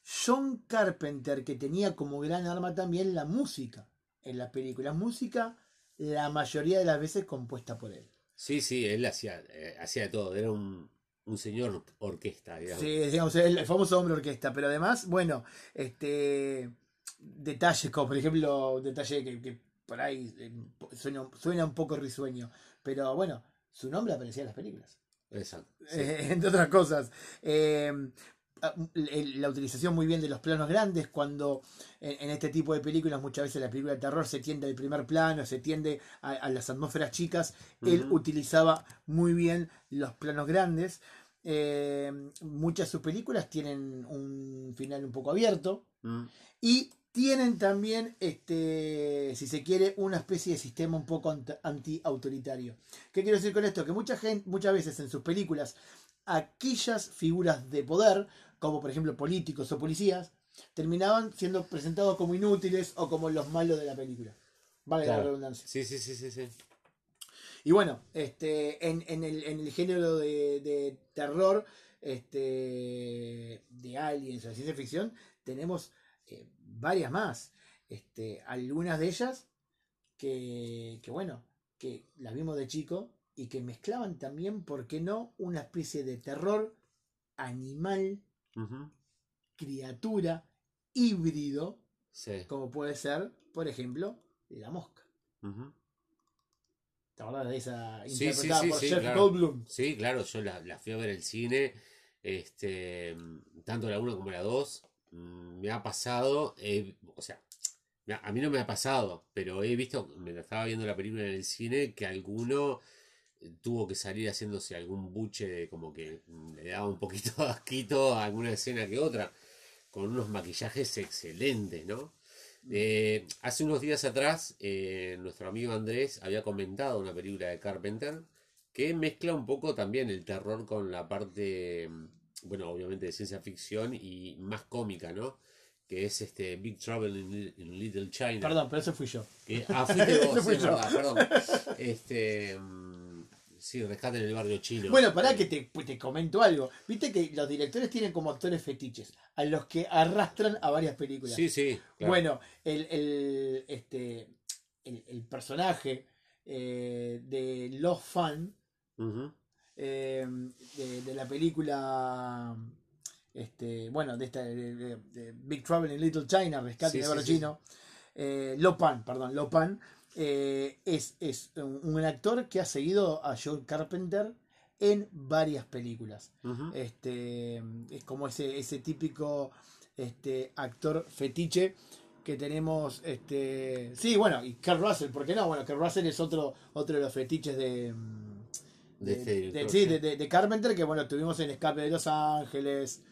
John Carpenter, que tenía como gran arma también la música en las películas. Música, la mayoría de las veces compuesta por él. sí, sí, él hacía, eh, hacía de todo, era un, un señor orquesta, digamos. Sí, digamos, el famoso hombre orquesta, pero además, bueno, este detalles como por ejemplo, un detalle que, que por ahí eh, suena, suena un poco risueño, pero bueno, su nombre aparecía en las películas, Exacto. sí. eh, entre otras cosas. Eh, el- la utilización muy bien de los planos grandes cuando en, este tipo de películas muchas veces la película de terror se tiende al primer plano se tiende a, a las atmósferas chicas él utilizaba muy bien los planos grandes Eh, muchas de sus películas tienen un final un poco abierto Mm, y tienen también, este, si se quiere, una especie de sistema un poco ant- anti-autoritario. ¿Qué quiero decir con esto? Que mucha gente, muchas veces en sus películas, aquellas figuras de poder, como por ejemplo políticos o policías, terminaban siendo presentados como inútiles o como los malos de la película. Vale la redundancia. Sí, sí, sí, sí, sí. Y bueno, este, en, en el, en el género de, de terror, este, de aliens o de ciencia ficción, tenemos varias más. Este, algunas de ellas que, que, bueno, que las vimos de chico y que mezclaban también, ¿por qué no?, una especie de terror animal, criatura, híbrido, Sí. como puede ser, por ejemplo, la mosca. Ujú. ¿Te acordás de esa sí, interpretada sí, por Jeff claro. Goldblum? Sí, claro, yo la, la fui a ver al cine, este, tanto la 1 como la 2, mm, me ha pasado, eh, o sea, a mí no me ha pasado, pero he visto, me estaba viendo la película en el cine, que alguno eh, tuvo que salir haciéndose algún buche, de como que mm, le daba un poquito de asquito a alguna escena que otra, con unos maquillajes excelentes, ¿no? Eh, hace unos días atrás, eh, nuestro amigo Andrés había comentado una película de Carpenter que mezcla un poco también el terror con la parte, mm, bueno, obviamente de ciencia ficción y más cómica, ¿no? Que es este Big Trouble in, Li- in Little China. Perdón, pero ese fui yo. Que- ah, fuiste vos, Ese sí, fui es yo. verdad, perdón. Este, mm, sí, rescate en el barrio chino. Bueno, pará que te, pues, te comento algo. Viste que los directores tienen como actores fetiches, a los que arrastran a varias películas. Sí, sí, claro. Bueno, el, el, este, el, el personaje eh, de Los Fan, Ujú. Eh, de, de la película, este, bueno, de esta de- de- Big Trouble in Little China, Rescate Sí, de sí, Barrio sí. Chino, eh, Lopan, perdón, Lopan, eh, es, es un, un actor que ha seguido a Joe Carpenter en varias películas. Este, es como ese, ese típico este, actor fetiche que tenemos. Este, sí, bueno, y Kurt Russell, ¿por qué no? Bueno, Kurt Russell es otro, otro de los fetiches de. De sí, sí. de, de- de Carpenter, que bueno, tuvimos en Escape de Los Ángeles,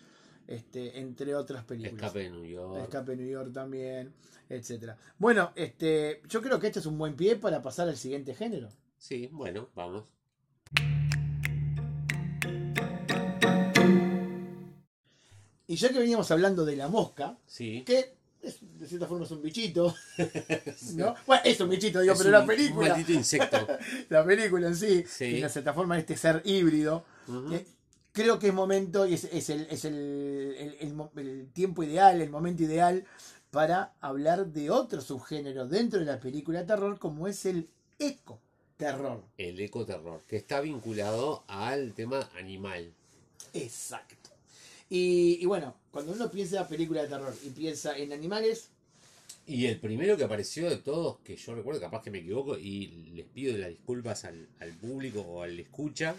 este, entre otras películas. Escape de New York. Escape de New York también, etcétera. Bueno, este, yo creo que este es un buen pie para pasar al siguiente género. Sí, bueno, vamos. Y ya que veníamos hablando de la mosca, Sí. que es- de cierta forma es un bichito, ¿no? Bueno, es un bichito, digo, Es pero un- la Un película, maldito insecto. la película en sí, Sí. y de cierta forma este ser híbrido, eh, creo que es momento y es, es el, es el, el- el tiempo ideal, el momento ideal para hablar de otro subgénero dentro de la película de terror, como es el eco terror. El ecoterror, que está vinculado al tema animal. Exacto. Y, y bueno, cuando uno piensa en película de terror y piensa en animales, Y el primero que apareció de todos, que yo recuerdo, capaz que me equivoco, y les pido las disculpas al, al público o al escucha,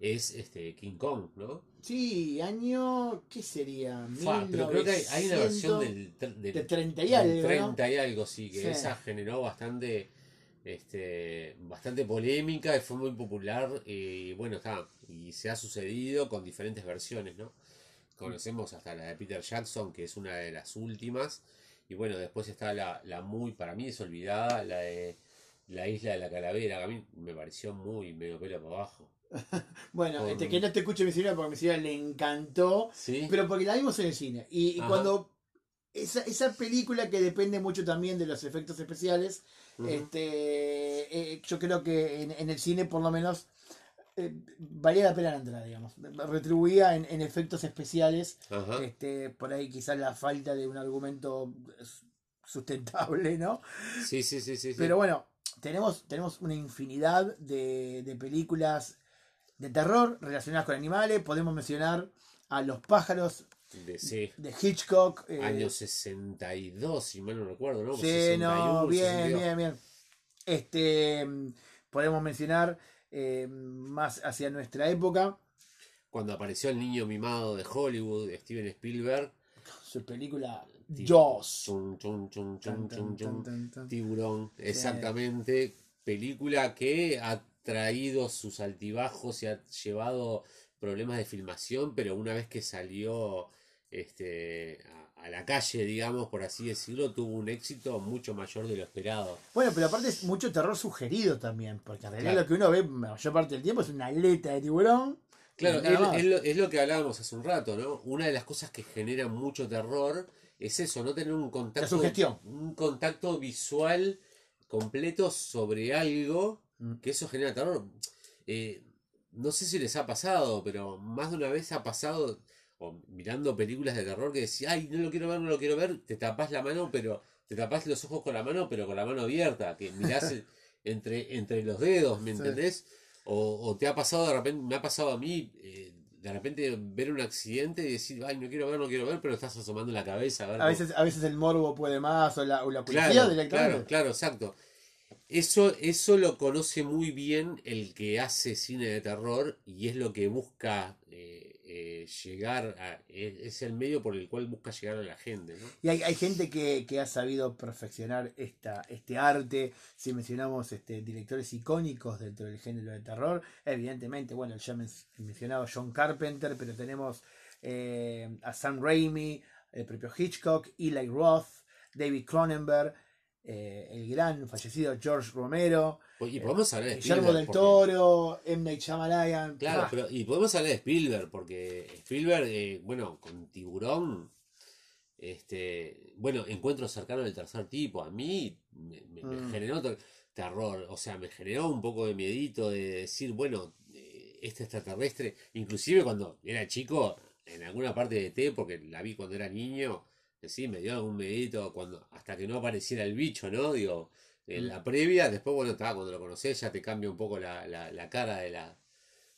es este King Kong, ¿no? sí, año, ¿qué sería? Fa, pero creo que hay, hay una versión 1900, del, del- de 30 y algo, ¿no? 30 y algo, sí, que Sí. esa generó bastante este bastante polémica y fue muy popular y bueno, está, y se ha sucedido con diferentes versiones, ¿no? Conocemos hasta la de Peter Jackson, que es una de las últimas, y bueno, después está la, la muy, para mí es olvidada, la de la isla de la calavera, que a mí me pareció muy medio pelo para abajo. Bueno, Con- este, que no te escuche mi señora porque mi señora le encantó, ¿Sí? pero porque la vimos en el cine. Y, cuando esa, esa película que depende mucho también de los efectos especiales, este, eh, yo creo que en, en el cine por lo menos eh, valía la pena la entrada, digamos. Retribuía en, en efectos especiales, Ajá. este, por ahí quizás la falta de un argumento sustentable, ¿no? Sí, sí, sí, sí. Pero bueno, tenemos, tenemos una infinidad de, de películas de terror relacionadas con animales. Podemos mencionar a Los pájaros De- sí. de Hitchcock. eh, Año 62, si mal no recuerdo, ¿no? sí, 61, no, bien, 62. bien, bien. Este, mm, podemos mencionar eh, más hacia nuestra época Cuando apareció el niño mimado de Hollywood, Steven Spielberg. su película Jaws. Tiburón, exactamente. Película que ha traído sus altibajos y ha llevado problemas de filmación, pero una vez que salió este, a, a la calle, digamos, por así decirlo, tuvo un éxito mucho mayor de lo esperado. Bueno, pero aparte es mucho terror sugerido también, porque en realidad Claro. lo que uno ve la mayor parte del tiempo es una aleta de tiburón. Claro, es, lo, es lo que hablábamos hace un rato, ¿no? Una de las cosas que genera mucho terror es eso, no tener un contacto, un contacto visual completo sobre algo, Mm. que eso genera terror. Eh, no sé si les ha pasado, pero más de una vez ha pasado, o mirando películas de terror que decís, ay, no lo quiero ver, no lo quiero ver, te tapás la mano, pero te tapás los ojos con la mano, pero con la mano abierta, que mirás entre, entre los dedos, ¿me Sí. entendés? O, o te ha pasado de repente, me ha pasado a mí, eh, de repente ver un accidente y decir, ay, no quiero ver, no quiero ver, pero estás asomando la cabeza a ver A cómo- veces, a veces el morbo puede más o la, o la curiosidad Claro, directamente. claro, claro, exacto. Eso, eso lo conoce muy bien el que hace cine de terror y es lo que busca eh, eh, llegar a, es, el medio por el cual busca llegar a la gente. Y hay, hay gente que, que ha sabido perfeccionar esta, este arte. Si mencionamos este, directores icónicos dentro del género de terror, evidentemente, bueno, ya men- mencionado John Carpenter, pero tenemos eh, a Sam Raimi, el propio Hitchcock, Eli Roth, David Cronenberg, eh, el gran fallecido George Romero, Y podemos hablar de Guillermo del porque- Toro, M. Night Shyamalan. Claro, Ah, pero y podemos hablar de Spielberg, porque Spielberg, eh, bueno, con Tiburón, este, bueno, encuentro cercano del tercer tipo, a mí me, me- me Mm. generó ter- terror, o sea, me generó un poco de miedito de decir, bueno, eh, este extraterrestre, inclusive cuando era chico, en alguna parte de T, porque la vi cuando era niño, que sí, me dio algún miedito cuando, hasta que no apareciera el bicho, ¿no? Digo, en Mm. la previa, después, bueno, estaba cuando lo conocés, ya te cambia un poco la, la, la cara de la,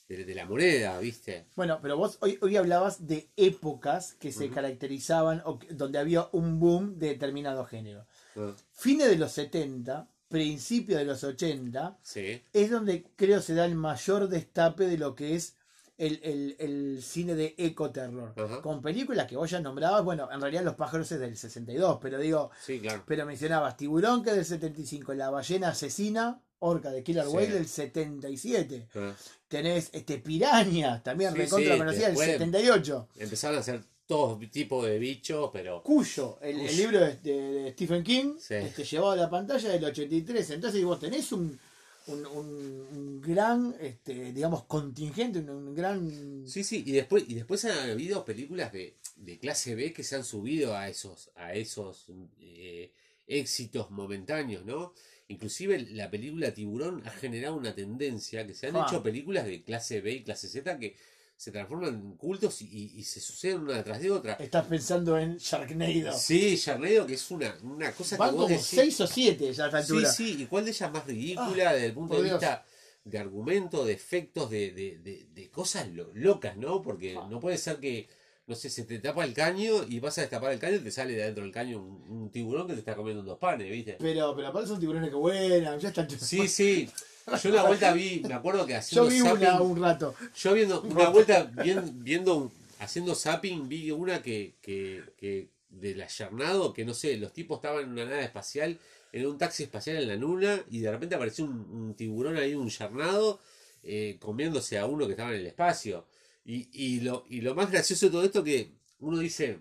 de, de la moneda, ¿viste? Bueno, pero vos hoy, hoy hablabas de épocas que se caracterizaban o que- donde había un boom de determinado género. Ah, Fines de los 70, principios de los 80, Sí, es donde creo se da el mayor destape de lo que es el, el- el cine de ecoterror. Ajá. Con películas que vos ya nombrabas, bueno, en realidad Los pájaros es del 62, pero digo, sí, claro. pero mencionabas Tiburón que es del 75, La ballena asesina, Orca de Killer Sí. Whale del 77. Ah, Tenés este Piranha, también Sí, recontra conocida, del después- 78. Empezaron a hacer todo tipo de bichos, pero Cuyo, el, libro de, de- de Stephen King, este, llevado a la pantalla del 83. Entonces vos tenés un, un, un- un gran, este, digamos, contingente, un, un gran... Sí, sí, y después, y después han habido películas de, de clase B que se han subido a esos, a esos eh, éxitos momentáneos, ¿no? Inclusive la película Tiburón ha generado una tendencia que se han Ah. hecho películas de clase B y clase Z que se transforman en cultos y, y- y se suceden una detrás de otra. Estás pensando en Sharknado. Sí, Sharknado, que es una, una cosa Van que vos como decís... 6 o 7 ya a esta Sí, altura. sí, y cuál de ellas más ridícula desde el punto de Dios. vista de argumento, de efectos, de, de, de, de cosas lo- locas, ¿no? Porque Ah. no puede ser que, no sé, se te tapa el caño y vas a destapar el caño y te sale de adentro del caño un, un tiburón que te está comiendo dos panes, ¿viste? Pero, pero aparte son tiburones que vuelan, ya están... Sí, sí. Yo una vuelta vi, me acuerdo que Yo haciendo vi una un rato. yo viendo, una vuelta bien- viendo, haciendo zapping, vi una que, que, que de la Yarnado, que no sé, los tipos estaban en una nave espacial, en un taxi espacial en la luna, y de repente apareció un, un tiburón ahí, un Yarnado, eh, comiéndose a uno que estaba en el espacio. Y, y, lo, y lo más gracioso de todo esto que uno dice,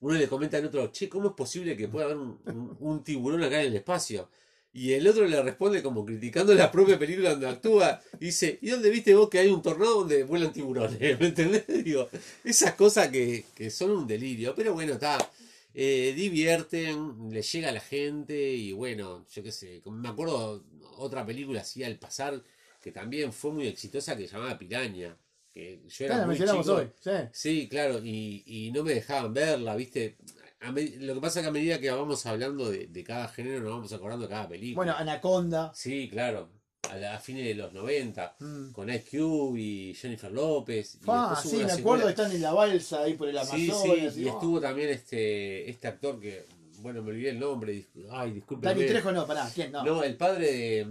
uno le comenta al otro, che, ¿cómo es posible que pueda haber un, un- un tiburón acá en el espacio? Y el otro le responde como criticando la propia película donde actúa. Y dice, ¿y dónde viste vos que hay un tornado donde vuelan tiburones? ¿Me entendés? Digo, esas cosas que, que son un delirio. Pero bueno, está. eh, divierten, le llega a la gente y bueno, yo qué sé. Me acuerdo otra película así al pasar que también fue muy exitosa que se llamaba Piraña. Que yo era la muy chico. hoy. Sí. Sí, claro, y, y no me dejaban verla, ¿viste? Lo que pasa es que a medida que vamos hablando de, de cada género, nos vamos acordando de cada película. Bueno, Anaconda. Sí, claro, a, la- a fines de los 90, Mm. con Ice Cube y Jennifer López. Y Ah, sí, me acuerdo, secuela. están en la balsa ahí por el Sí, Amazonas. sí, y oh. estuvo también este, este actor que, bueno, me olvidé el nombre, ay, disculpe. Dani Trejo no, pará, ¿quién? No. No, el padre de,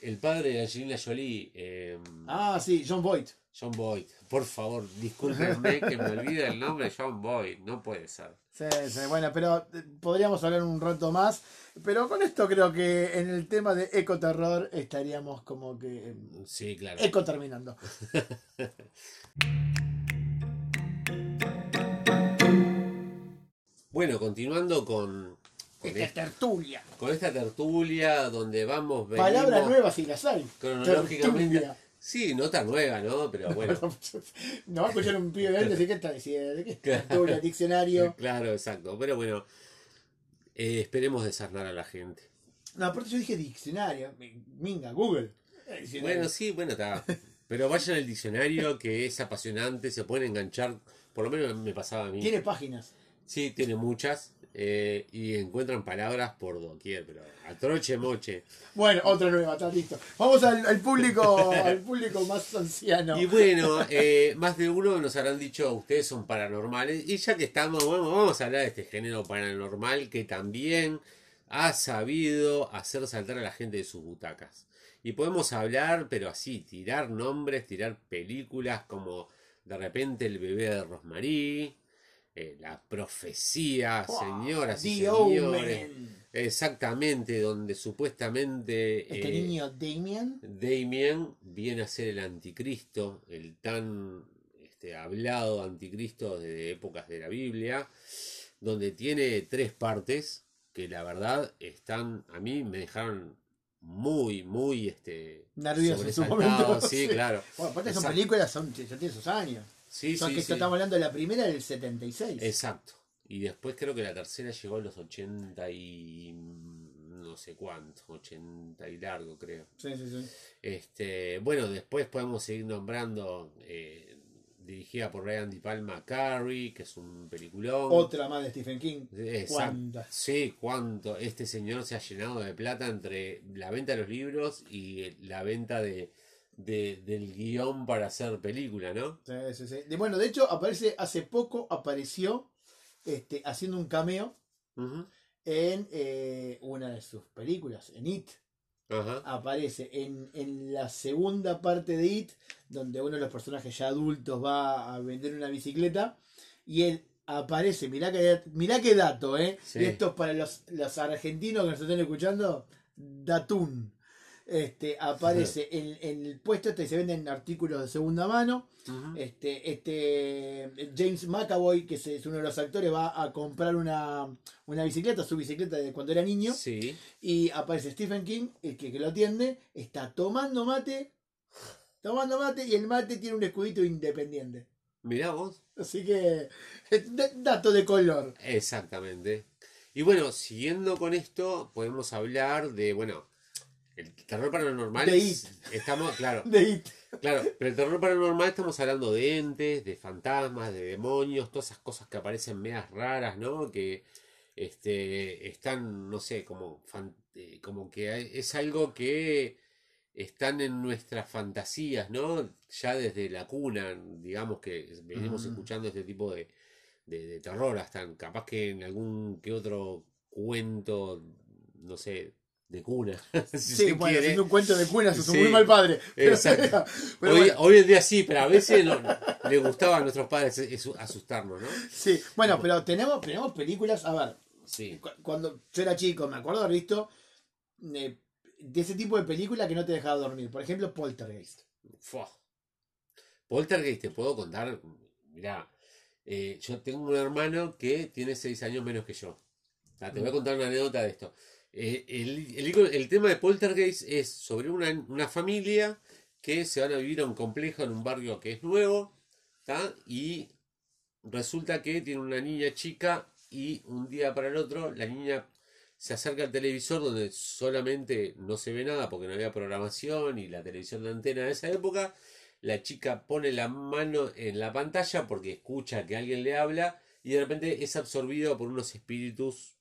el padre de Angelina Jolie, eh, Ah, sí, John Voight. John Boyd. Por favor, discúlpenme que me olvide el nombre de John Boyd, no puede ser. Sí, sí, bueno, pero eh, podríamos hablar un rato más. Pero con esto creo que en el tema de ecoterror estaríamos como que eh, Sí, claro. eco terminando. Bueno, continuando con, con, Esta est- tertulia. con esta tertulia donde vamos, Palabras nuevas si las hay. cronológicamente. Tertulia. Sí, no tan nueva, ¿no? Pero bueno, No va a escuchar un pibe grande decir qué está diciendo, ¿de qué es Claro. tertulia, diccionario. claro, exacto. Pero bueno, eh, esperemos desarnar a la gente. No, aparte yo dije diccionario. Minga, Google. Eh, diccionario. Bueno, sí, bueno, está. Pero vayan al diccionario que es apasionante, se pueden enganchar, por lo menos me pasaba a mí. Tiene páginas. Sí, tiene muchas. Eh, y encuentran palabras por doquier, pero a troche moche. Bueno, otra nueva, está listo. Vamos al, al público, al público más anciano. Y bueno, eh, más de uno nos habrán dicho, ustedes son paranormales. Y ya que estamos, bueno, vamos a hablar de este género paranormal que también ha sabido hacer saltar a la gente de sus butacas. Y podemos hablar, pero así, tirar nombres, tirar películas como de repente el bebé de Rosmarie, eh, la profecía, señoras y señores. Omen. Exactamente, donde supuestamente Este eh, niño Damien. Damien viene a ser el anticristo, el tan este, hablado anticristo de épocas de la Biblia, donde tiene tres partes que la verdad están, a mí me dejaron muy, muy este, Nervioso en su momento, sí, sí. claro. Bueno, aparte son películas, son, ya tienen sus años. Sí, que sí. estamos hablando de la primera del 76. Exacto. Y después creo que la tercera llegó a los 80 y no sé cuánto, 80 y largo creo. Sí, sí, sí. Este, bueno, después podemos seguir nombrando eh, dirigida por Ryan Di Palma Carrie, que es un peliculón. Otra más de Stephen King. Exacto. Sí, cuánto. Este señor se ha llenado de plata entre la venta de los libros y la venta de, de- del guion para hacer película, ¿no? Sí, sí, sí. De- bueno, de hecho, aparece, hace poco apareció este, haciendo un cameo en eh, una de sus películas, en It. Ajá. Aparece en, en la segunda parte de It, donde uno de los personajes ya adultos va a vender una bicicleta y él aparece, mirá que, mirá qué dato, ¿eh? Sí. Y esto es para los, los argentinos que nos estén escuchando, Datun. Este, aparece en, en el puesto este se venden artículos de segunda mano. Este, este James McAvoy, que es, uno de los actores, va a comprar una, una bicicleta, su bicicleta de cuando era niño. Sí. Y aparece Stephen King, el que, que lo atiende, está tomando mate, tomando mate y el mate tiene un escudito independiente. Mirá vos. Así que, dato de color. Exactamente. Y bueno, siguiendo con esto, podemos hablar de, bueno, el terror paranormal. De es- Estamos, claro, De It. claro, pero el terror paranormal estamos hablando de entes, de fantasmas, de demonios, todas esas cosas que aparecen medias raras, ¿no? Que este, están, no sé, como, fan- eh, como que hay- es algo que están en nuestras fantasías, ¿no? Ya desde la cuna, digamos que venimos Ujú. escuchando este tipo de, de, de terror, hasta capaz que en algún que otro cuento, no sé, de cuna, si Sí, bueno, quiere. haciendo un cuento de cunas, es un muy mal padre. Pero, exacto. pero hoy, bueno, hoy en día sí, pero a veces no- le gustaba a nuestros padres es- es asustarnos, ¿no? sí. bueno, pero tenemos, tenemos películas, a ver, Sí. cu- cuando yo era chico, me acuerdo haber visto eh, de ese tipo de película que no te dejaba dormir. Por ejemplo, Poltergeist. Fua. Poltergeist, te puedo contar, mirá, eh, yo tengo un hermano que tiene seis años menos que yo. Ah, te voy a contar una anécdota de esto. Eh, el, el tema de Poltergeist es sobre una, una familia que se van a vivir a un complejo en un barrio que es nuevo. Y resulta que tiene una niña chica y un día para el otro la niña se acerca al televisor donde solamente no se ve nada porque no había programación y la televisión de antena de esa época. La chica pone la mano en la pantalla porque escucha que alguien le habla y de repente es absorbido por unos espíritus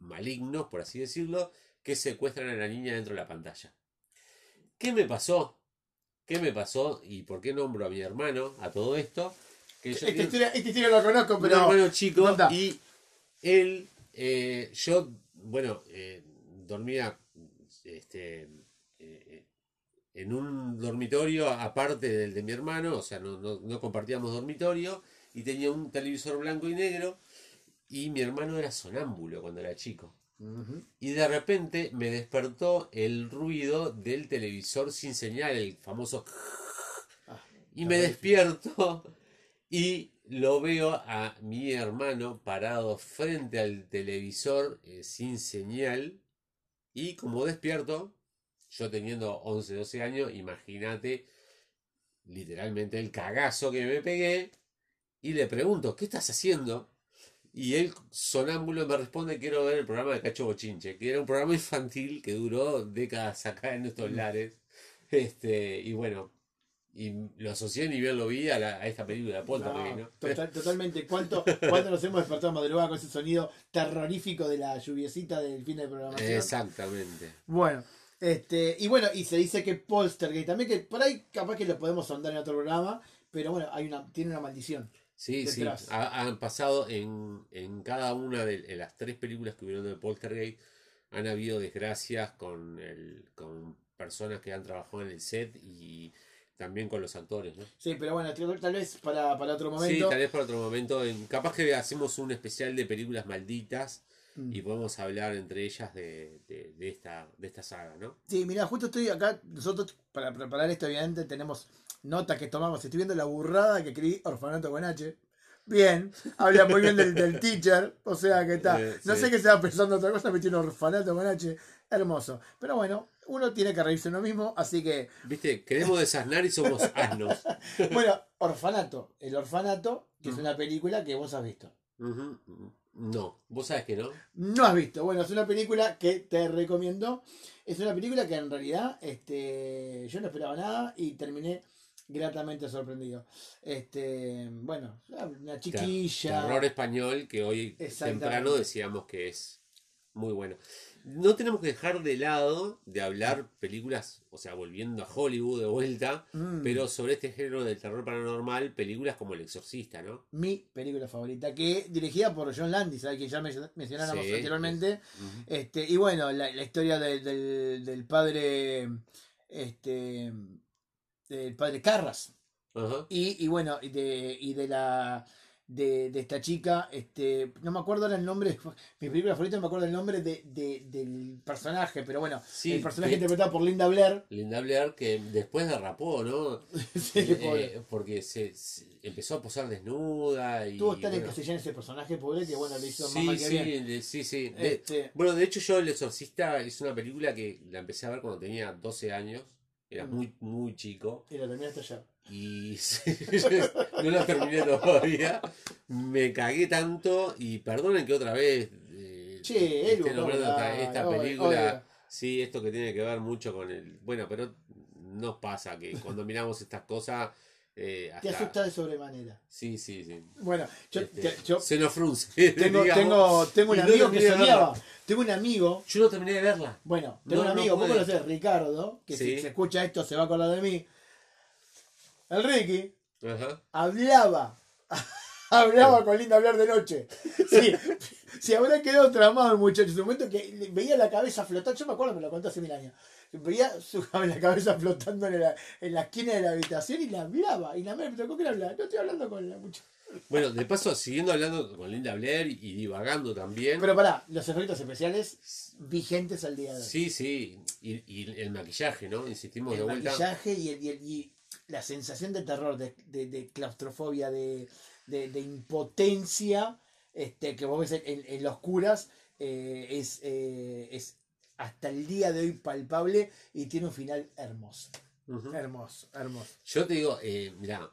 malignos, por así decirlo, que secuestran a la niña dentro de la pantalla. ¿Qué me pasó? ¿Qué me pasó? ¿Y por qué nombro a mi hermano a todo esto? Que yo tengo- historia, historia la conozco, pero. hermano chico y él, eh, yo, bueno, eh, dormía este, eh, en un dormitorio aparte del de mi hermano, o sea, no, no- no compartíamos dormitorio y tenía un televisor blanco y negro y mi hermano era sonámbulo cuando era chico. Y de repente me despertó el ruido del televisor sin señal, el famoso... Ah, Y me despierto y lo veo a mi hermano parado frente al televisor eh, sin señal. Y como despierto, yo teniendo 11, 12 años, imagínate literalmente el cagazo que me pegué. Y le pregunto, ¿qué estás haciendo? Y él, sonámbulo, me responde, quiero ver el programa de Cacho Bochinche, que era un programa infantil que duró décadas acá en estos lares. Este, y bueno, y lo asocié ni bien lo vi a, la- a esta película, Poltergeist, No, ¿no? total- totalmente. ¿Cuánto, ¿Cuánto nos hemos despertado madrugada con ese sonido terrorífico de la lluviecita del fin de programación? Exactamente. Bueno, este, y bueno, y se dice que Poltergeist también, que por ahí capaz que lo podemos ahondar en otro programa, pero bueno, hay una, tiene una maldición. Sí, sí. Ha- han pasado en, en cada una de las tres películas que hubieron de Poltergeist, han habido desgracias con, el, con personas que han trabajado en el set y también con los actores, ¿no? Sí, pero bueno, tal vez para, para otro Sí, momento. tal vez para otro momento. en- capaz que hacemos un especial de películas malditas Mm. y podemos hablar entre ellas de, de, de esta, de esta saga, ¿no? Sí, mira, justo estoy acá, nosotros para preparar esto obviamente tenemos notas que tomamos, estoy viendo la burrada que escribí Orfanato con H. Bien, habla muy bien del, del teacher, o sea que está. Eh, No sí. sé qué se va pensando otra cosa, me tiene orfanato con H, hermoso. Pero bueno, uno tiene que reírse uno mismo, así que, Viste, queremos desasnar y somos asnos. bueno, Orfanato, el Orfanato, que es una película que vos has visto. No, vos sabes que no. No has visto. Bueno, es una película que te recomiendo. Es una película que en realidad este, yo no esperaba nada y terminé gratamente sorprendido. Este, bueno, una chiquilla. Terror español que hoy temprano decíamos que es muy bueno. No tenemos que dejar de lado de hablar películas, o sea, volviendo a Hollywood de vuelta, Mm, pero sobre este género del terror paranormal, películas como El Exorcista, ¿no? Mi película favorita, que dirigida por John Landis, al que ya men- mencionáramos Sí, anteriormente. Este, y bueno, la, la historia del, del padre. Este. Del padre Carras. Ajá. Y, y bueno, y de, y de la de, de esta chica, este, no me acuerdo ahora el nombre, mi película favorita no me acuerdo el nombre de, de- del personaje, pero bueno, Sí, el personaje de- interpretado por Linda Blair. Linda Blair que después derrapó, ¿no? Sí, Eh, pobre. porque se, se empezó a posar desnuda y Tuvo tan bueno, encasillado ese personaje, pobre, que bueno, le hizo más sí, que sí, bien. de- sí, sí. Este, Bueno, de hecho yo El Exorcista es una película que la empecé a ver cuando tenía 12 años. Era Mm. muy, muy chico. y lo terminaste ayer. Y no la terminé todavía. Me cagué tanto. Y perdonen que otra vez eh, Che, nombrando ¿cómo esta, película. Sí, esto que tiene que ver mucho con el... Bueno, pero nos pasa que cuando miramos estas cosas... eh, Te asusta de sobremanera. Sí, sí, sí. Bueno, yo, Este, te- yo Se nos frunce. tengo, tengo, tengo un no amigo que soñaba. Tengo un amigo Yo no terminé de verla. Bueno, tengo No, un no amigo, vos puede. conocés, Ricardo, que si se escucha esto se va a acordar de mí. El Ricky Ajá. hablaba, hablaba con Linda hablar de noche. Sí, si habrá quedado tramado el muchacho, en su momento que veía la cabeza flotando, yo me acuerdo, me lo contó hace mil años. Veía su la cabeza flotando en la, en la esquina de la habitación y la hablaba. Y la madre me tocó que le hablaba. No estoy hablando con la muchacha. Bueno, de paso, siguiendo hablando con Linda Blair y divagando también. Pero pará, los efectos especiales vigentes al día de hoy. Sí, sí. Y, y el maquillaje, ¿no? Insistimos de el vuelta. maquillaje y, el- y el- y la sensación de terror, de, de- de claustrofobia, de, de- de impotencia este, que vos ves en, en- en los curas eh, es, eh, es hasta el día de hoy palpable y tiene un final hermoso. Hermoso, hermoso. Yo te digo, eh, mira,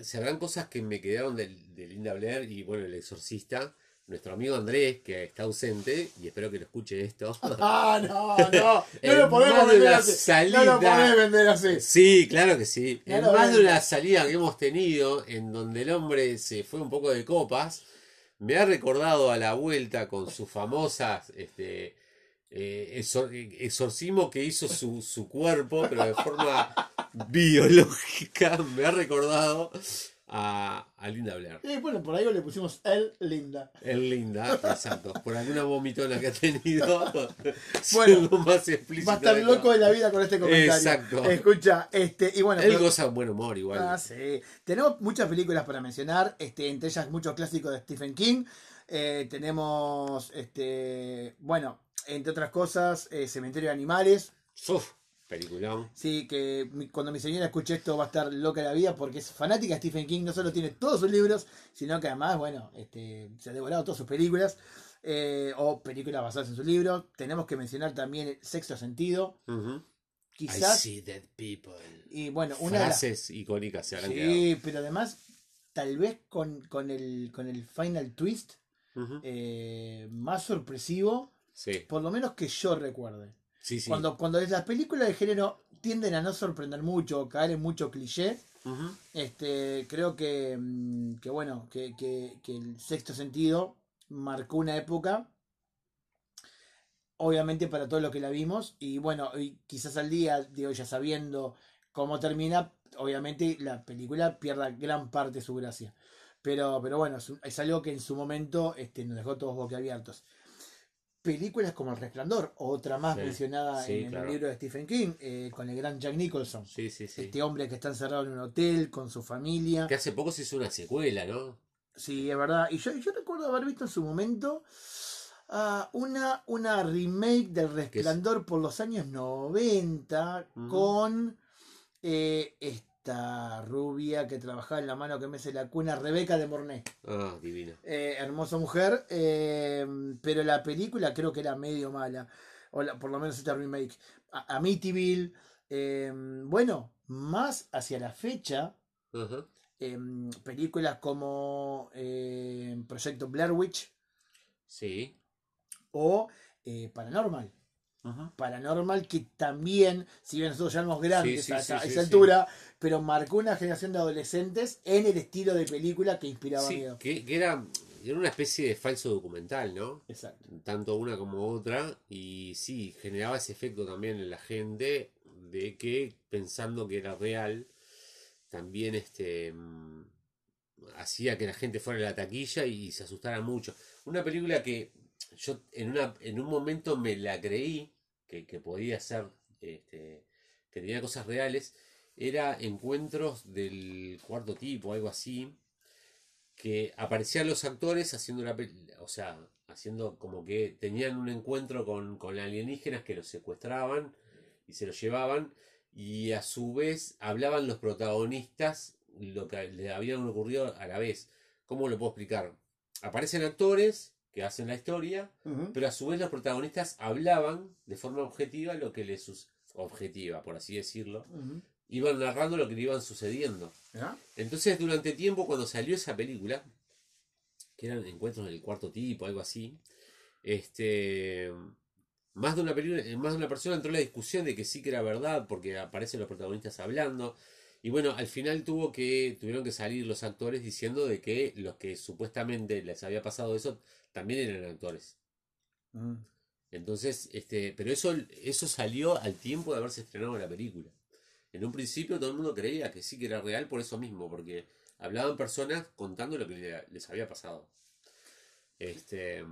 se habrán cosas que me quedaron de, de Linda Blair y bueno, el exorcista. Nuestro amigo Andrés, que está ausente, y espero que lo escuche esto. Ah, no, no, no lo podemos vender así. salida. No lo podés vender así. Sí, claro que sí. Ya en más de una salida que hemos tenido, en donde el hombre se fue un poco de copas, me ha recordado a la vuelta con sus famosas este, eh, exor- exorcismo que hizo su, su cuerpo, pero de forma biológica. Me ha recordado a, a Linda Blair. Y bueno, por ahí le pusimos el linda. Es linda, exacto. Por alguna vomitona que ha tenido. Bueno, más explícito Va a estar loco lo- de la vida con este comentario. Exacto. Escucha, este, y bueno, Él pero- goza buen humor igual. Ah, sí. Tenemos muchas películas para mencionar, este, entre ellas muchos clásicos de Stephen King. Eh, tenemos, este, bueno, entre otras cosas, eh, Cementerio de Animales. Uf, peliculón. Sí, que mi- cuando mi señora escuche esto va a estar loca la vida porque es fanática de Stephen King. No solo tiene todos sus libros, sino que además, bueno, este, se ha devorado todas sus películas. eh, o películas basadas en sus libros. Tenemos que mencionar también el Sexto Sentido. Ujú. I Quizás. see dead people. Y bueno, una de las Frases icónicas se habrán quedado. Sí, pero además, tal vez con, con, el, con el final twist eh, más sorpresivo, Sí, por lo menos que yo recuerde. Sí, sí. Cuando, cuando las películas de género tienden a no sorprender mucho, o caer en mucho cliché, este, creo que, mm, que bueno, que, que- que el sexto sentido marcó una época, obviamente para todo lo que la vimos, y bueno, y quizás al día de hoy ya sabiendo cómo termina, obviamente la película pierda gran parte de su gracia. Pero, pero bueno, es, es algo que en su momento este, nos dejó todos boquiabiertos. Películas como El Resplandor, otra más Sí, mencionada sí, en claro. el libro de Stephen King, eh, con el gran Jack Nicholson. Sí, sí, sí. Este hombre que está encerrado en un hotel con su familia. Que hace poco se hizo una secuela, ¿no? Sí, es verdad. Y yo, yo recuerdo haber visto en su momento ah, una, una remake del Resplandor por los años 90 Ujú. con eh, esta rubia que trabajaba en la mano que me hace la cuna, Rebeca de Mornay. Ah, divina. Eh, hermosa mujer, eh, pero la película creo que era medio mala, o la- por lo menos esta remake. A- Amityville, eh, bueno, más hacia la fecha, películas como Proyecto Blair Witch Sí. o Paranormal. Ajá. Paranormal que también, si bien nosotros ya éramos grandes Sí, sí, a, sí, a sí, esa altura, pero marcó una generación de adolescentes en el estilo de película que inspiraba miedo. que, que era, era una especie de falso documental, ¿no? Exacto. Tanto una como otra. Y sí, generaba ese efecto también en la gente de que pensando que era real, también este mm, hacía que la gente fuera a la taquilla y se asustara mucho. Una película que yo en una en un momento me la creí que, podía ser este, que tenía cosas reales era encuentros del cuarto tipo algo así que aparecían los actores haciendo pel- o sea haciendo como que tenían un encuentro con, con alienígenas que los secuestraban y se los llevaban y a su vez hablaban los protagonistas lo que le habían ocurrido a la vez. ¿Cómo lo puedo explicar? Aparecen actores que hacen la historia, pero a su vez los protagonistas hablaban de forma objetiva lo que les sus objetiva, por así decirlo, iban narrando lo que le iban sucediendo. Entonces, durante tiempo, cuando salió esa película, que eran encuentros del cuarto tipo, algo así, este, más de una película, más de una persona entró en la discusión de que sí que era verdad, porque aparecen los protagonistas hablando. Y bueno, al final tuvo que, tuvieron que salir los actores diciendo de que los que supuestamente les había pasado eso también eran actores. Ujú. Entonces, este, pero eso, eso salió al tiempo de haberse estrenado la película. En un principio todo el mundo creía que sí que era real por eso mismo, porque hablaban personas contando lo que le- les había pasado. Este,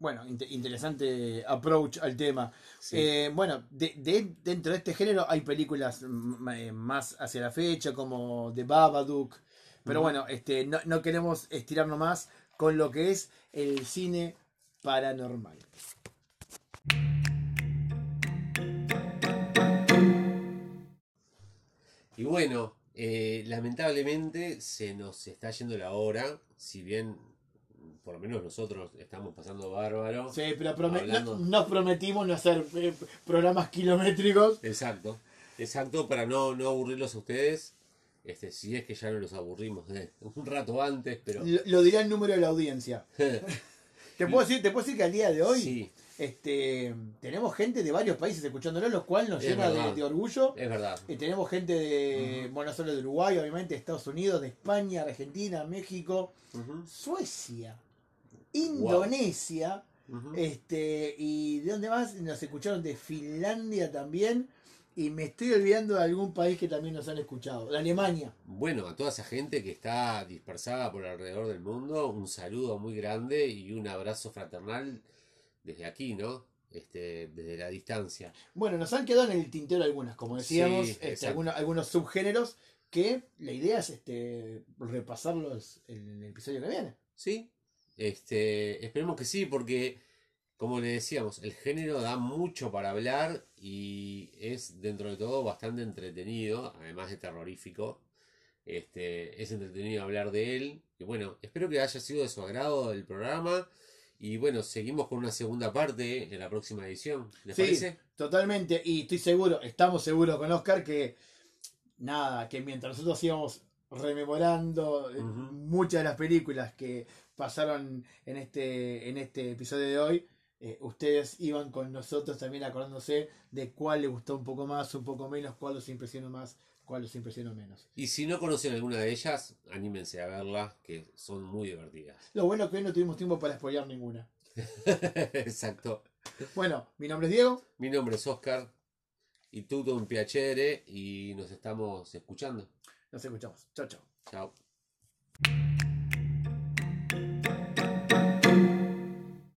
Bueno, inte- interesante approach al tema. sí. Eh, bueno, de, de- dentro de este género hay películas eh, más hacia la fecha, como The Babadook. Pero bueno, este, no, no queremos estirarnos más con lo que es el cine paranormal. Y bueno, eh, lamentablemente se nos está yendo la hora, si bien por lo menos nosotros estamos pasando bárbaro. Sí, pero prome- Hablando- no- nos prometimos no hacer eh, programas kilométricos. Exacto, exacto, para no, no aburrirlos a ustedes. Este, si es que ya no los aburrimos de un rato antes, pero Lo, lo dirá el número de la audiencia. Te puedo decir, te puedo decir que al día de hoy sí, este, tenemos gente de varios países escuchándolo, lo cual nos Es llena de, orgullo. es verdad. Eh, tenemos gente de, bueno, no solo de Uruguay, obviamente, de Estados Unidos, de España, Argentina, México, Suecia, Indonesia, este, y ¿de dónde más? Nos escucharon de Finlandia también, y me estoy olvidando de algún país que también nos han escuchado, de Alemania. Bueno, a toda esa gente que está dispersada por alrededor del mundo, un saludo muy grande y un abrazo fraternal desde aquí, ¿no? Este, desde la distancia. Bueno, nos han quedado en el tintero algunas, como decíamos, Sí, este, algunos, algunos subgéneros que la idea es este, repasarlos en el episodio que viene. Sí, este, esperemos que sí, porque como le decíamos, el género da mucho para hablar y es dentro de todo bastante entretenido, además de terrorífico. Este, es entretenido hablar de él. Y bueno, espero que haya sido de su agrado el programa. Y bueno, seguimos con una segunda parte en la próxima edición. ¿Les Sí. parece? Totalmente, y estoy seguro, estamos seguros con Oscar que nada, que mientras nosotros íbamos rememorando eh, muchas de las películas que pasaron en este, en este episodio de hoy, eh, ustedes iban con nosotros también acordándose de cuál les gustó un poco más, un poco menos, cuál los impresionó más, cuál los impresionó menos. Y si no conocen alguna de ellas, anímense a verla, que son muy divertidas. Lo bueno es que hoy no tuvimos tiempo para spoilear ninguna. Exacto. Bueno, mi nombre es Diego. Mi nombre es Oscar y tutto un piacere y nos estamos escuchando. Nos escuchamos. Chao, chao. Chao.